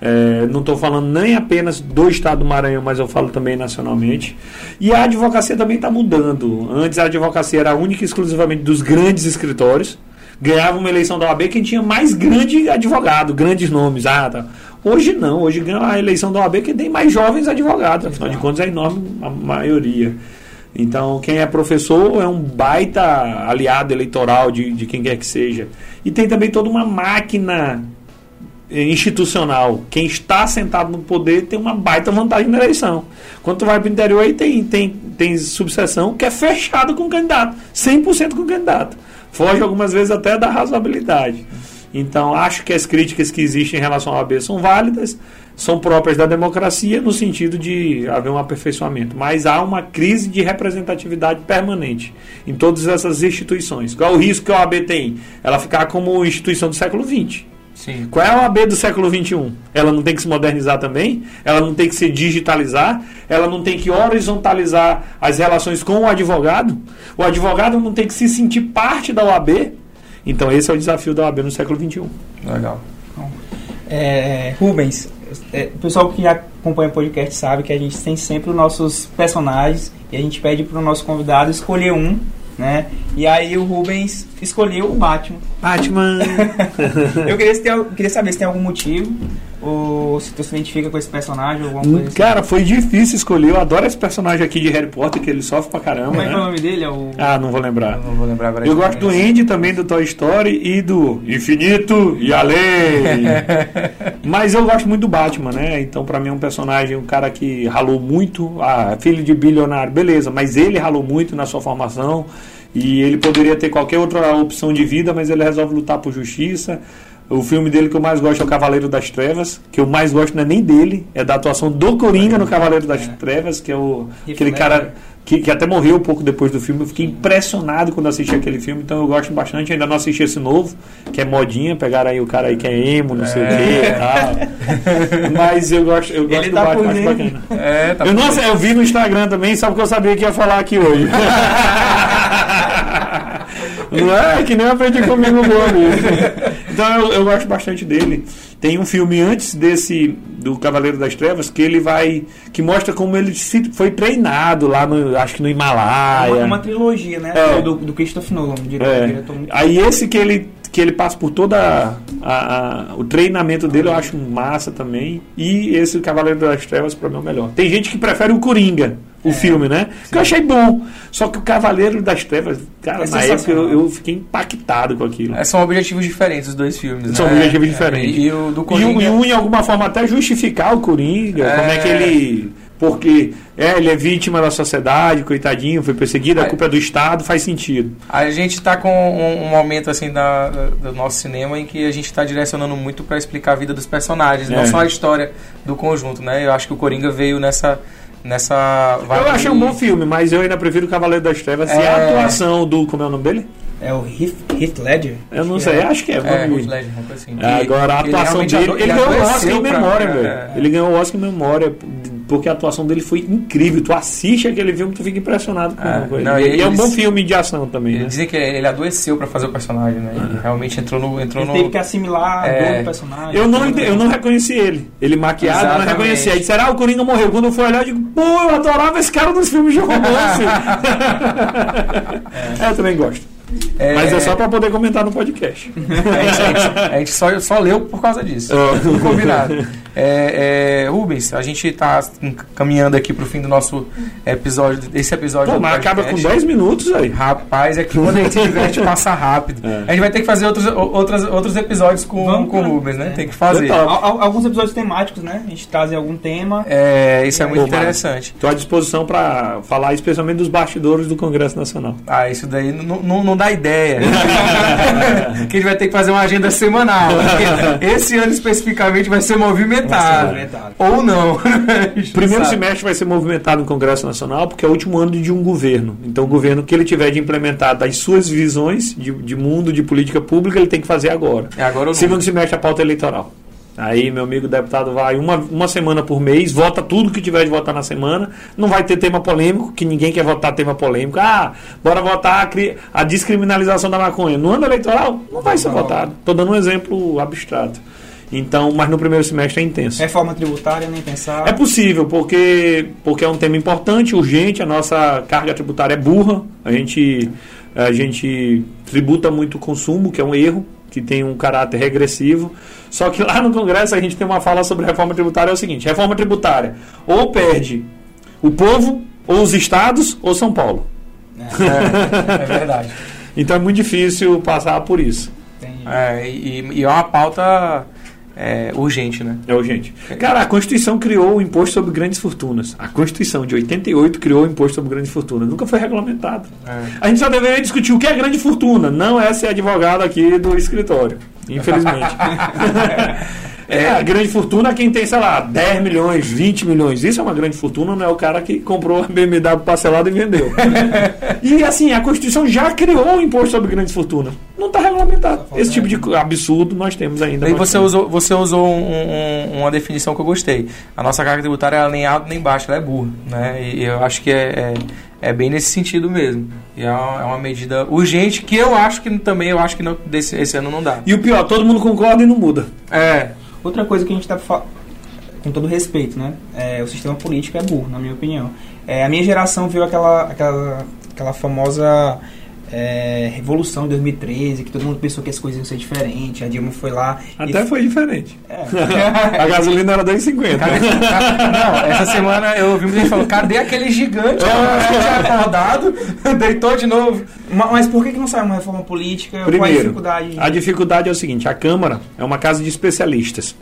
É, não estou falando nem apenas do estado do Maranhão, mas eu falo também nacionalmente. E a advocacia também está mudando. Antes a advocacia era única e exclusivamente dos grandes escritórios. Ganhava uma eleição da OAB quem tinha mais grande advogado, grandes nomes. Ah, tá. Hoje não, hoje ganha a eleição da OAB quem tem mais jovens advogados, afinal de contas é enorme a maioria. Então, quem é professor é um baita aliado eleitoral de, de quem quer que seja. E tem também toda uma máquina institucional, quem está sentado no poder tem uma baita vantagem na eleição. Quando tu vai para o interior aí tem, tem, tem subseção que é fechado com o candidato, 100% com o candidato. Foge algumas vezes até da razoabilidade. Então, acho que as críticas que existem em relação ao AB são válidas, são próprias da democracia no sentido de haver um aperfeiçoamento. Mas há uma crise de representatividade permanente em todas essas instituições. Qual é o risco que a OAB tem? Ela ficar como instituição do século XX. Sim. Qual é a OAB do século XXI? Ela não tem que se modernizar também? Ela não tem que se digitalizar? Ela não tem que horizontalizar as relações com o advogado? O advogado não tem que se sentir parte da OAB? Então esse é o desafio da OAB no século XXI. Legal. É, Rubens, é, o pessoal que acompanha o podcast sabe que a gente tem sempre os nossos personagens e a gente pede para o nosso convidado escolher um né? E aí o Rubens escolheu o Batman. Batman! eu queria, ter, queria saber se tem algum motivo Ou se tu se identifica com esse personagem ou alguma coisa assim? Cara, foi difícil escolher. Eu adoro esse personagem aqui de Harry Potter, que ele sofre pra caramba. Como é né? que é o nome dele? É o... Ah, não vou lembrar. Eu não vou lembrar agora. Eu gosto do Andy também, do Toy Story e do Infinito e Além. Mas eu gosto muito do Batman, né? Então, pra mim, é um personagem, um cara que ralou muito. Ah, filho de bilionário, beleza. Mas ele ralou muito na sua formação. E ele poderia ter qualquer outra opção de vida, mas ele resolve lutar por justiça. O filme dele que eu mais gosto é o Cavaleiro das Trevas, que eu mais gosto não é nem dele, é da atuação do Coringa no Cavaleiro das é. Trevas, que é o aquele cara que, que, até morreu um pouco depois do filme. Eu fiquei impressionado quando assisti aquele filme, então eu gosto bastante. Ainda não assisti esse novo, que é modinha, pegaram aí o cara aí que é emo, não é. sei o que e tal. Mas eu gosto, eu gosto Ele do tá Batman, acho bacana. É, tá eu, não, eu vi no Instagram também, só porque eu sabia que ia falar aqui hoje. Não é que nem aprendi comigo bom Então eu, eu gosto bastante dele. Tem um filme antes desse do Cavaleiro das Trevas que ele vai que mostra como ele se, foi treinado lá no acho que no Himalaia. É uma, uma trilogia, né? É. Do, do Christopher Nolan, diretor, é. diretor Aí esse que ele que ele passa por toda a, a, o treinamento dele eu acho massa também e esse Cavaleiro das Trevas para mim é o melhor. Tem gente que prefere o Coringa o é, filme, né? Sim. Que eu achei bom. Só que o Cavaleiro das Trevas, cara, é na época eu, eu, fiquei impactado com aquilo. É, são objetivos diferentes os dois filmes, São né? objetivos é, diferentes. E, e, o do Coringa... e, um, em alguma forma, até justificar o Coringa, é... como é que ele porque é, ele é vítima da sociedade, coitadinho, foi perseguido, a culpa é do Estado, faz sentido. A gente está com um, um, momento assim da, do nosso cinema em que a gente está direcionando muito para explicar a vida dos personagens, é. não só a história do conjunto, né? Eu acho que o Coringa veio nessa nessa Eu achei um bom filme, mas eu ainda prefiro o Cavaleiro das Trevas é... e a é. atuação do como é o nome dele? É o Heath, Heath Ledger? Eu não sei, é. acho que é. É, Heath Ledger, uma coisa assim. Agora, a atuação dele... Ele, ele ganhou o Oscar em memória, velho. Ele ganhou o Oscar em memória porque a atuação dele foi incrível. Tu assiste aquele filme, tu fica impressionado com, é, ele. Não, e, e é um bom filme de ação também. Ele né? dizem que ele adoeceu para fazer o personagem, né? Ele ah. realmente entrou no. Entrou ele no... teve que assimilar é... a dor do personagem. Eu não, eu não reconheci ele. Ele maquiado, Exatamente. eu não reconheci. Aí será o Coringa morreu? Quando eu fui olhar, eu digo, pô, eu adorava esse cara nos filmes de romance. é. eu também gosto. É... Mas é só para poder comentar no podcast. a gente, a gente só, só leu por causa disso. Oh. Combinado. É, é, Rubens, a gente está caminhando aqui para o fim do nosso episódio, desse episódio. Pô, mas acaba com 10 minutos aí. Rapaz, é que quando a gente se diverte, passa rápido. É. A gente vai ter que fazer outros, outros, outros episódios com, Vamos, com o Rubens, né? É. Tem que fazer. Alguns episódios temáticos, né? A gente traz algum tema. É, isso é muito interessante. Estou à disposição para falar especialmente dos bastidores do Congresso Nacional. Ah, isso daí não, não, não dá ideia. que a gente vai ter que fazer uma agenda semanal. Esse ano especificamente vai ser movimentado movimentado. Ou não. Primeiro sabe. semestre vai ser movimentado no Congresso Nacional, porque é o último ano de um governo. Então, o governo que ele tiver de implementar das suas visões de, de mundo, de política pública, ele tem que fazer agora. É agora ou Segundo semestre, a pauta eleitoral. Aí, meu amigo deputado vai uma, uma semana por mês, vota tudo que tiver de votar na semana. Não vai ter tema polêmico, que ninguém quer votar tema polêmico. Ah, bora votar a, a descriminalização da maconha. No ano eleitoral, não vai ser não. votado. Estou dando um exemplo abstrato. Então, mas no primeiro semestre é intenso. Reforma tributária, nem pensar. É possível, porque, porque é um tema importante, urgente, a nossa carga tributária é burra, a gente, a gente tributa muito o consumo, que é um erro, que tem um caráter regressivo. Só que lá no Congresso a gente tem uma fala sobre reforma tributária, é o seguinte, reforma tributária ou perde o povo, ou os estados, ou São Paulo. É, é verdade. então é muito difícil passar por isso. É, e, e é uma pauta é urgente, né? É urgente. Cara, a Constituição criou o imposto sobre grandes fortunas. A Constituição de 88 criou o imposto sobre grandes fortunas. Nunca foi regulamentado. É. A gente só deveria discutir o que é grande fortuna, não é ser advogado aqui do escritório. Infelizmente. É, a grande fortuna é quem tem, sei lá, 10 milhões, 20 milhões. Isso é uma grande fortuna, não é o cara que comprou a BMW parcelada e vendeu. e assim, a Constituição já criou o imposto sobre grandes fortunas. Não está regulamentado. Esse tipo de absurdo nós temos ainda. E você usou, você usou um, um, uma definição que eu gostei. A nossa carga tributária é nem alta nem baixa, ela é burra. Né? E eu acho que é, é, é bem nesse sentido mesmo. E é uma, é uma, medida urgente que eu acho que também eu acho que não, desse, esse ano não dá. E o pior, todo mundo concorda e não muda. É. Outra coisa que a gente está com todo respeito, né? É, o sistema político é burro, na minha opinião. É, a minha geração viu aquela, aquela, aquela famosa é, Revolução de 2013, que todo mundo pensou que as coisas iam ser diferentes. A Dilma foi lá. Até e... foi diferente. É. a gasolina era 2,50. Não, essa semana eu ouvi muita gente falando: cadê aquele gigante? É. acordado, deitou de novo. Mas por que, que não sai uma reforma política? Primeiro, Qual a dificuldade? A dificuldade é o seguinte: a Câmara é uma casa de especialistas.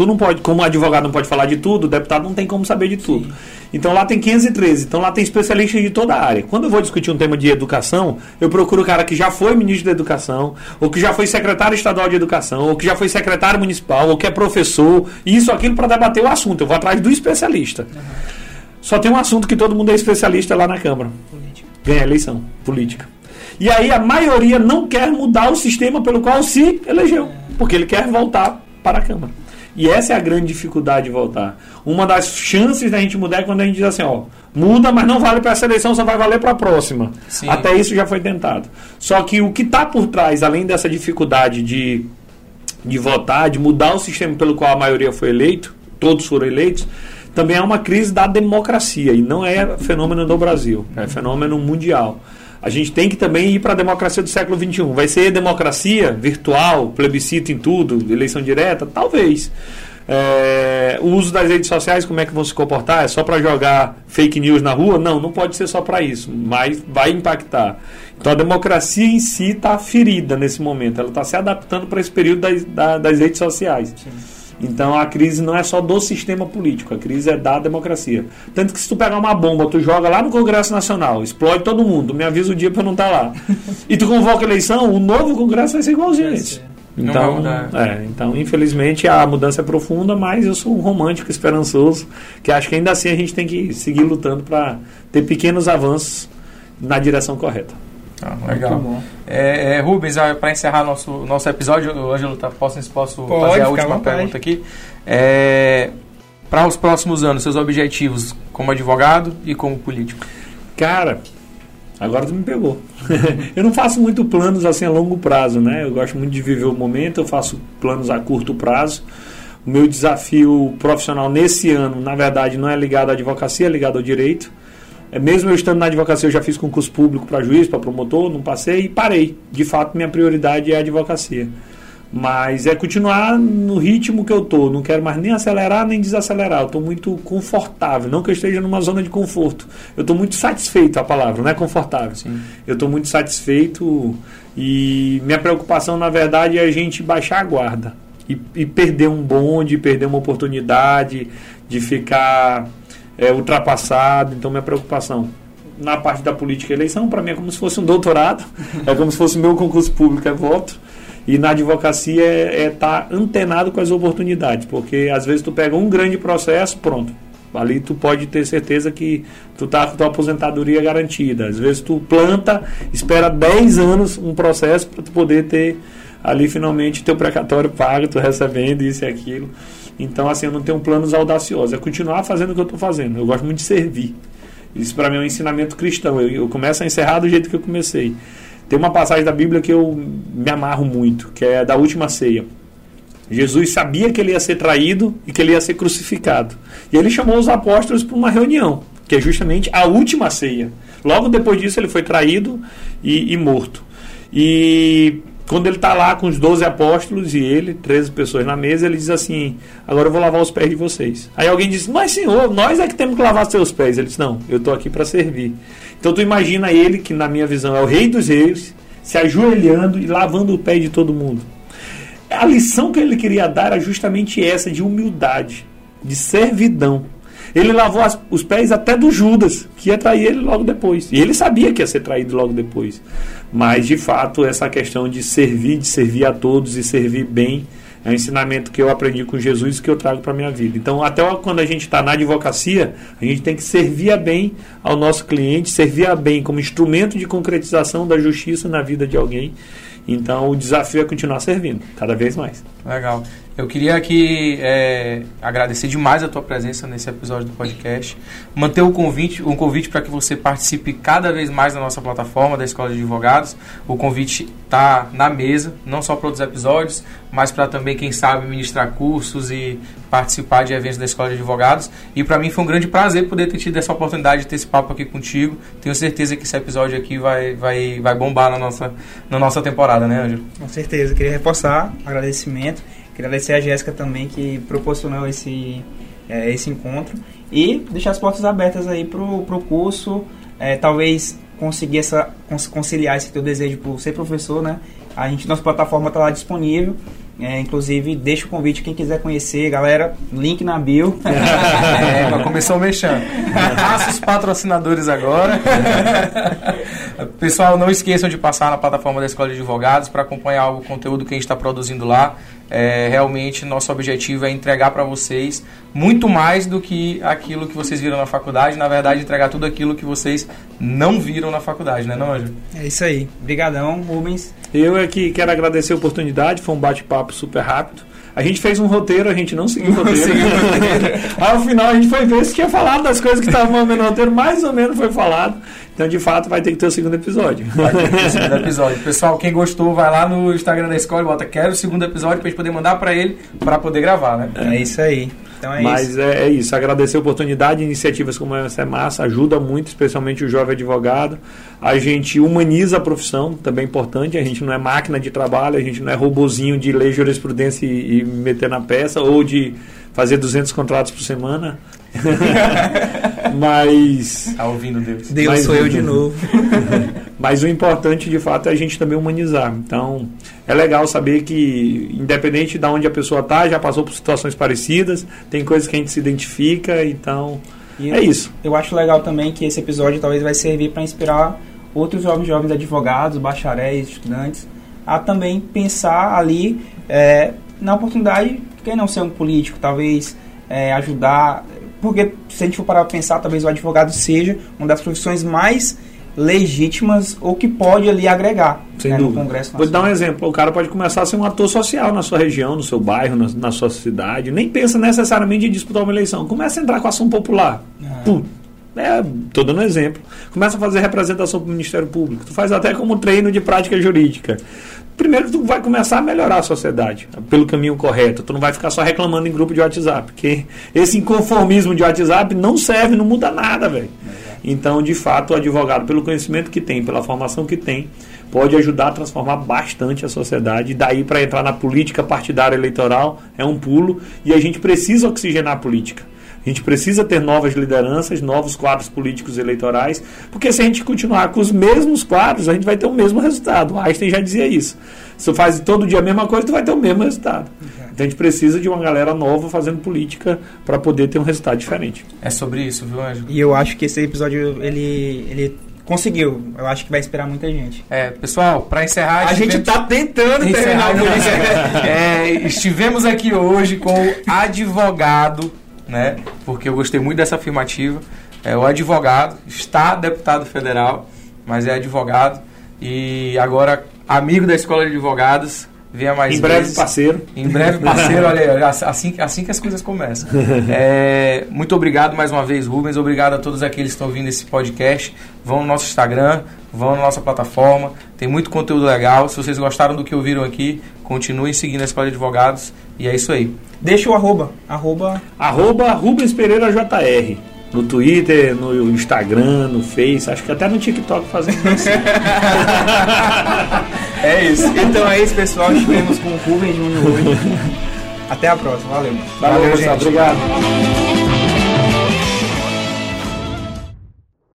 Tu não pode, como advogado não pode falar de tudo, o deputado não tem como saber de tudo. Sim. Então lá tem 513, então lá tem especialistas de toda a área. Quando eu vou discutir um tema de educação, eu procuro o cara que já foi ministro da educação, ou que já foi secretário estadual de educação, ou que já foi secretário municipal, ou que é professor, isso, aquilo para debater o assunto. Eu vou atrás do especialista. Uhum. Só tem um assunto que todo mundo é especialista lá na Câmara. Política. Ganha eleição, política. E aí a maioria não quer mudar o sistema pelo qual se elegeu, é. porque ele quer voltar para a Câmara. E essa é a grande dificuldade de voltar. Uma das chances da gente mudar é quando a gente diz assim, ó, muda, mas não vale para essa eleição, só vai valer para a próxima. Sim. Até isso já foi tentado. Só que o que está por trás, além dessa dificuldade de, de votar, de mudar o sistema pelo qual a maioria foi eleito, todos foram eleitos, também é uma crise da democracia. E não é fenômeno do Brasil, é fenômeno mundial. A gente tem que também ir para a democracia do século XXI. Vai ser democracia virtual, plebiscito em tudo, eleição direta? Talvez. É, o uso das redes sociais, como é que vão se comportar? É só para jogar fake news na rua? Não, não pode ser só para isso, mas vai impactar. Então a democracia em si está ferida nesse momento, ela está se adaptando para esse período das, das redes sociais. Sim. Então a crise não é só do sistema político, a crise é da democracia. Tanto que se tu pegar uma bomba, tu joga lá no Congresso Nacional, explode todo mundo, me avisa o dia para não estar tá lá. e tu convoca a eleição, o novo Congresso vai ser igualzinho a esse. Então, é, então, infelizmente, a mudança é profunda, mas eu sou um romântico esperançoso, que acho que ainda assim a gente tem que seguir lutando para ter pequenos avanços na direção correta. Ah, legal. É, é, Rubens, ah, para encerrar nosso, nosso episódio, Ângelo, tá, posso, posso Pode, fazer a última pergunta aqui? É, para os próximos anos, seus objetivos como advogado e como político? Cara, agora tu me pegou. eu não faço muito planos assim a longo prazo, né? Eu gosto muito de viver o momento, eu faço planos a curto prazo. O meu desafio profissional nesse ano, na verdade, não é ligado à advocacia, é ligado ao direito. É, mesmo eu estando na advocacia, eu já fiz concurso público para juiz, para promotor, não passei e parei. De fato, minha prioridade é a advocacia. Mas é continuar no ritmo que eu tô. Não quero mais nem acelerar nem desacelerar. Eu estou muito confortável. Não que eu esteja numa zona de conforto. Eu estou muito satisfeito, a palavra, não é confortável. Sim. Eu estou muito satisfeito e minha preocupação, na verdade, é a gente baixar a guarda. E, e perder um bonde, perder uma oportunidade de ficar é, ultrapassado. Então, minha preocupação na parte da política e eleição, para mim, é como se fosse um doutorado, é como se fosse o meu concurso público, é voto. E na advocacia é estar é tá antenado com as oportunidades, porque às vezes tu pega um grande processo, pronto. Ali tu pode ter certeza que tu tá com tua aposentadoria garantida. Às vezes tu planta, espera 10 anos um processo para tu poder ter ali finalmente teu precatório pago, tu recebendo isso e aquilo. Então, assim, eu não tenho planos audaciosos. É continuar fazendo o que eu estou fazendo. Eu gosto muito de servir. Isso para mim é um ensinamento cristão. Eu, eu, começo a encerrar do jeito que eu comecei. Tem uma passagem da Bíblia que eu me amarro muito, que é da última ceia. Jesus sabia que ele ia ser traído e que ele ia ser crucificado. E ele chamou os apóstolos para uma reunião, que é justamente a última ceia. Logo depois disso, ele foi traído e, e morto. E quando ele está lá com os 12 apóstolos e ele, 13 pessoas na mesa, ele diz assim: Agora eu vou lavar os pés de vocês. Aí alguém diz: Mas senhor, nós é que temos que lavar seus pés. Ele diz: Não, eu estou aqui para servir. Então tu imagina ele, que na minha visão é o rei dos reis, se ajoelhando e lavando o pé de todo mundo. A lição que ele queria dar era justamente essa, de humildade, de servidão. Ele lavou as, os pés até do Judas, que ia trair ele logo depois. E ele sabia que ia ser traído logo depois. Mas, de fato, essa questão de servir, de servir a todos e servir bem, é um ensinamento que eu aprendi com Jesus e que eu trago para a minha vida. Então, até quando a gente está na advocacia, a gente tem que servir a bem ao nosso cliente, servir a bem como instrumento de concretização da justiça na vida de alguém. Então, o desafio é continuar servindo, cada vez mais. Legal. Eu queria aqui é, agradecer demais a tua presença nesse episódio do podcast. Manter o convite, um convite para que você participe cada vez mais da nossa plataforma da Escola de Advogados. O convite está na mesa, não só para outros episódios, mas para também, quem sabe, ministrar cursos e participar de eventos da Escola de Advogados. E para mim foi um grande prazer poder ter tido essa oportunidade de ter esse papo aqui contigo. Tenho certeza que esse episódio aqui vai, vai, vai bombar na nossa, na nossa temporada, né, Ângelo? Com certeza. Queria reforçar agradecimento Queria agradecer a Jéssica também que proporcionou esse, é, esse encontro e deixar as portas abertas aí pro, pro curso, é, talvez conseguir essa, conciliar esse teu desejo por ser professor, né? A gente, nossa plataforma está lá disponível. É, inclusive, deixa o convite quem quiser conhecer, galera. Link na bio. é, começou mexendo. Faça os patrocinadores agora. Pessoal, não esqueçam de passar na plataforma da Escola de Advogados para acompanhar o conteúdo que a gente está produzindo lá. É, realmente, nosso objetivo é entregar para vocês muito mais do que aquilo que vocês viram na faculdade. Na verdade, entregar tudo aquilo que vocês não viram na faculdade, né, não, Ângelo? É isso aí. Obrigadão, Rubens. Eu é que quero agradecer a oportunidade. Foi um bate-papo super rápido. A gente fez um roteiro, a gente não seguiu o roteiro. Aí, ao final, a gente foi ver se tinha falado das coisas que estavam no roteiro, mais ou menos foi falado. Então, de fato, vai ter que ter o segundo episódio. Vai ter que ter o segundo episódio. Pessoal, quem gostou, vai lá no Instagram da escola e bota quero o segundo episódio pra gente poder mandar para ele para poder gravar, né? É isso aí. Então é Mas isso. É, é, isso, agradecer a oportunidade, iniciativas como essa é massa, ajuda muito, especialmente o jovem advogado. A gente humaniza a profissão, também é importante, a gente não é máquina de trabalho, a gente não é robozinho de ler jurisprudência e, e meter na peça, ou de fazer 200 contratos por semana. mas. Tá ouvindo Deus. Deus mas, sou eu de novo. mas o importante de fato é a gente também humanizar. Então é legal saber que, independente de onde a pessoa está, já passou por situações parecidas, tem coisas que a gente se identifica, então. E é eu, isso. Eu acho legal também que esse episódio talvez vai servir para inspirar outros jovens jovens advogados, bacharéis, estudantes, a também pensar ali é, na oportunidade, quem não ser um político, talvez é, ajudar porque se a gente for parar para pensar, talvez o advogado seja uma das profissões mais legítimas ou que pode ali agregar Sem né, no Congresso Nacional. Vou dar um exemplo. O cara pode começar a ser um ator social na sua região, no seu bairro, na, na sua cidade. Nem pensa necessariamente em disputar uma eleição. Começa a entrar com ação popular. Ah. Pum. É, tô dando um exemplo. Começa a fazer representação para o Ministério Público. Tu faz até como treino de prática jurídica primeiro tu vai começar a melhorar a sociedade pelo caminho correto. Tu não vai ficar só reclamando em grupo de WhatsApp, porque esse inconformismo de WhatsApp não serve, não muda nada, velho. Então, de fato, o advogado, pelo conhecimento que tem, pela formação que tem, pode ajudar a transformar bastante a sociedade. Daí para entrar na política partidária eleitoral é um pulo e a gente precisa oxigenar a política. A gente precisa ter novas lideranças, novos quadros políticos eleitorais, porque se a gente continuar com os mesmos quadros, a gente vai ter o mesmo resultado. O Einstein já dizia isso. Se tu faz todo dia a mesma coisa, tu vai ter o mesmo resultado. Então a gente precisa de uma galera nova fazendo política para poder ter um resultado diferente. É sobre isso, viu, Anjo? E eu acho que esse episódio ele, ele conseguiu. Eu acho que vai esperar muita gente. É, pessoal, para encerrar. A gente está tentando encerrar. é, estivemos aqui hoje com o advogado né? Porque eu gostei muito dessa afirmativa. É, o advogado está deputado federal, mas é advogado e agora amigo da escola de advogados. Venha mais em breve vezes. parceiro. Em breve parceiro, olha, assim, assim que as coisas começam. É, muito obrigado mais uma vez, Rubens. Obrigado a todos aqueles que estão ouvindo esse podcast. Vão no nosso Instagram, vão na nossa plataforma. Tem muito conteúdo legal. Se vocês gostaram do que ouviram aqui, continuem seguindo a Escola de Advogados. E é isso aí. Deixa o arroba. Arroba, arroba Rubens Pereira JR. No Twitter, no Instagram, no Face, acho que até no TikTok fazendo isso. é isso. Então é isso, pessoal. Estivemos com o Rubens Júnior hoje. Até a próxima. Valeu. Valeu, Valeu gente. Obrigado.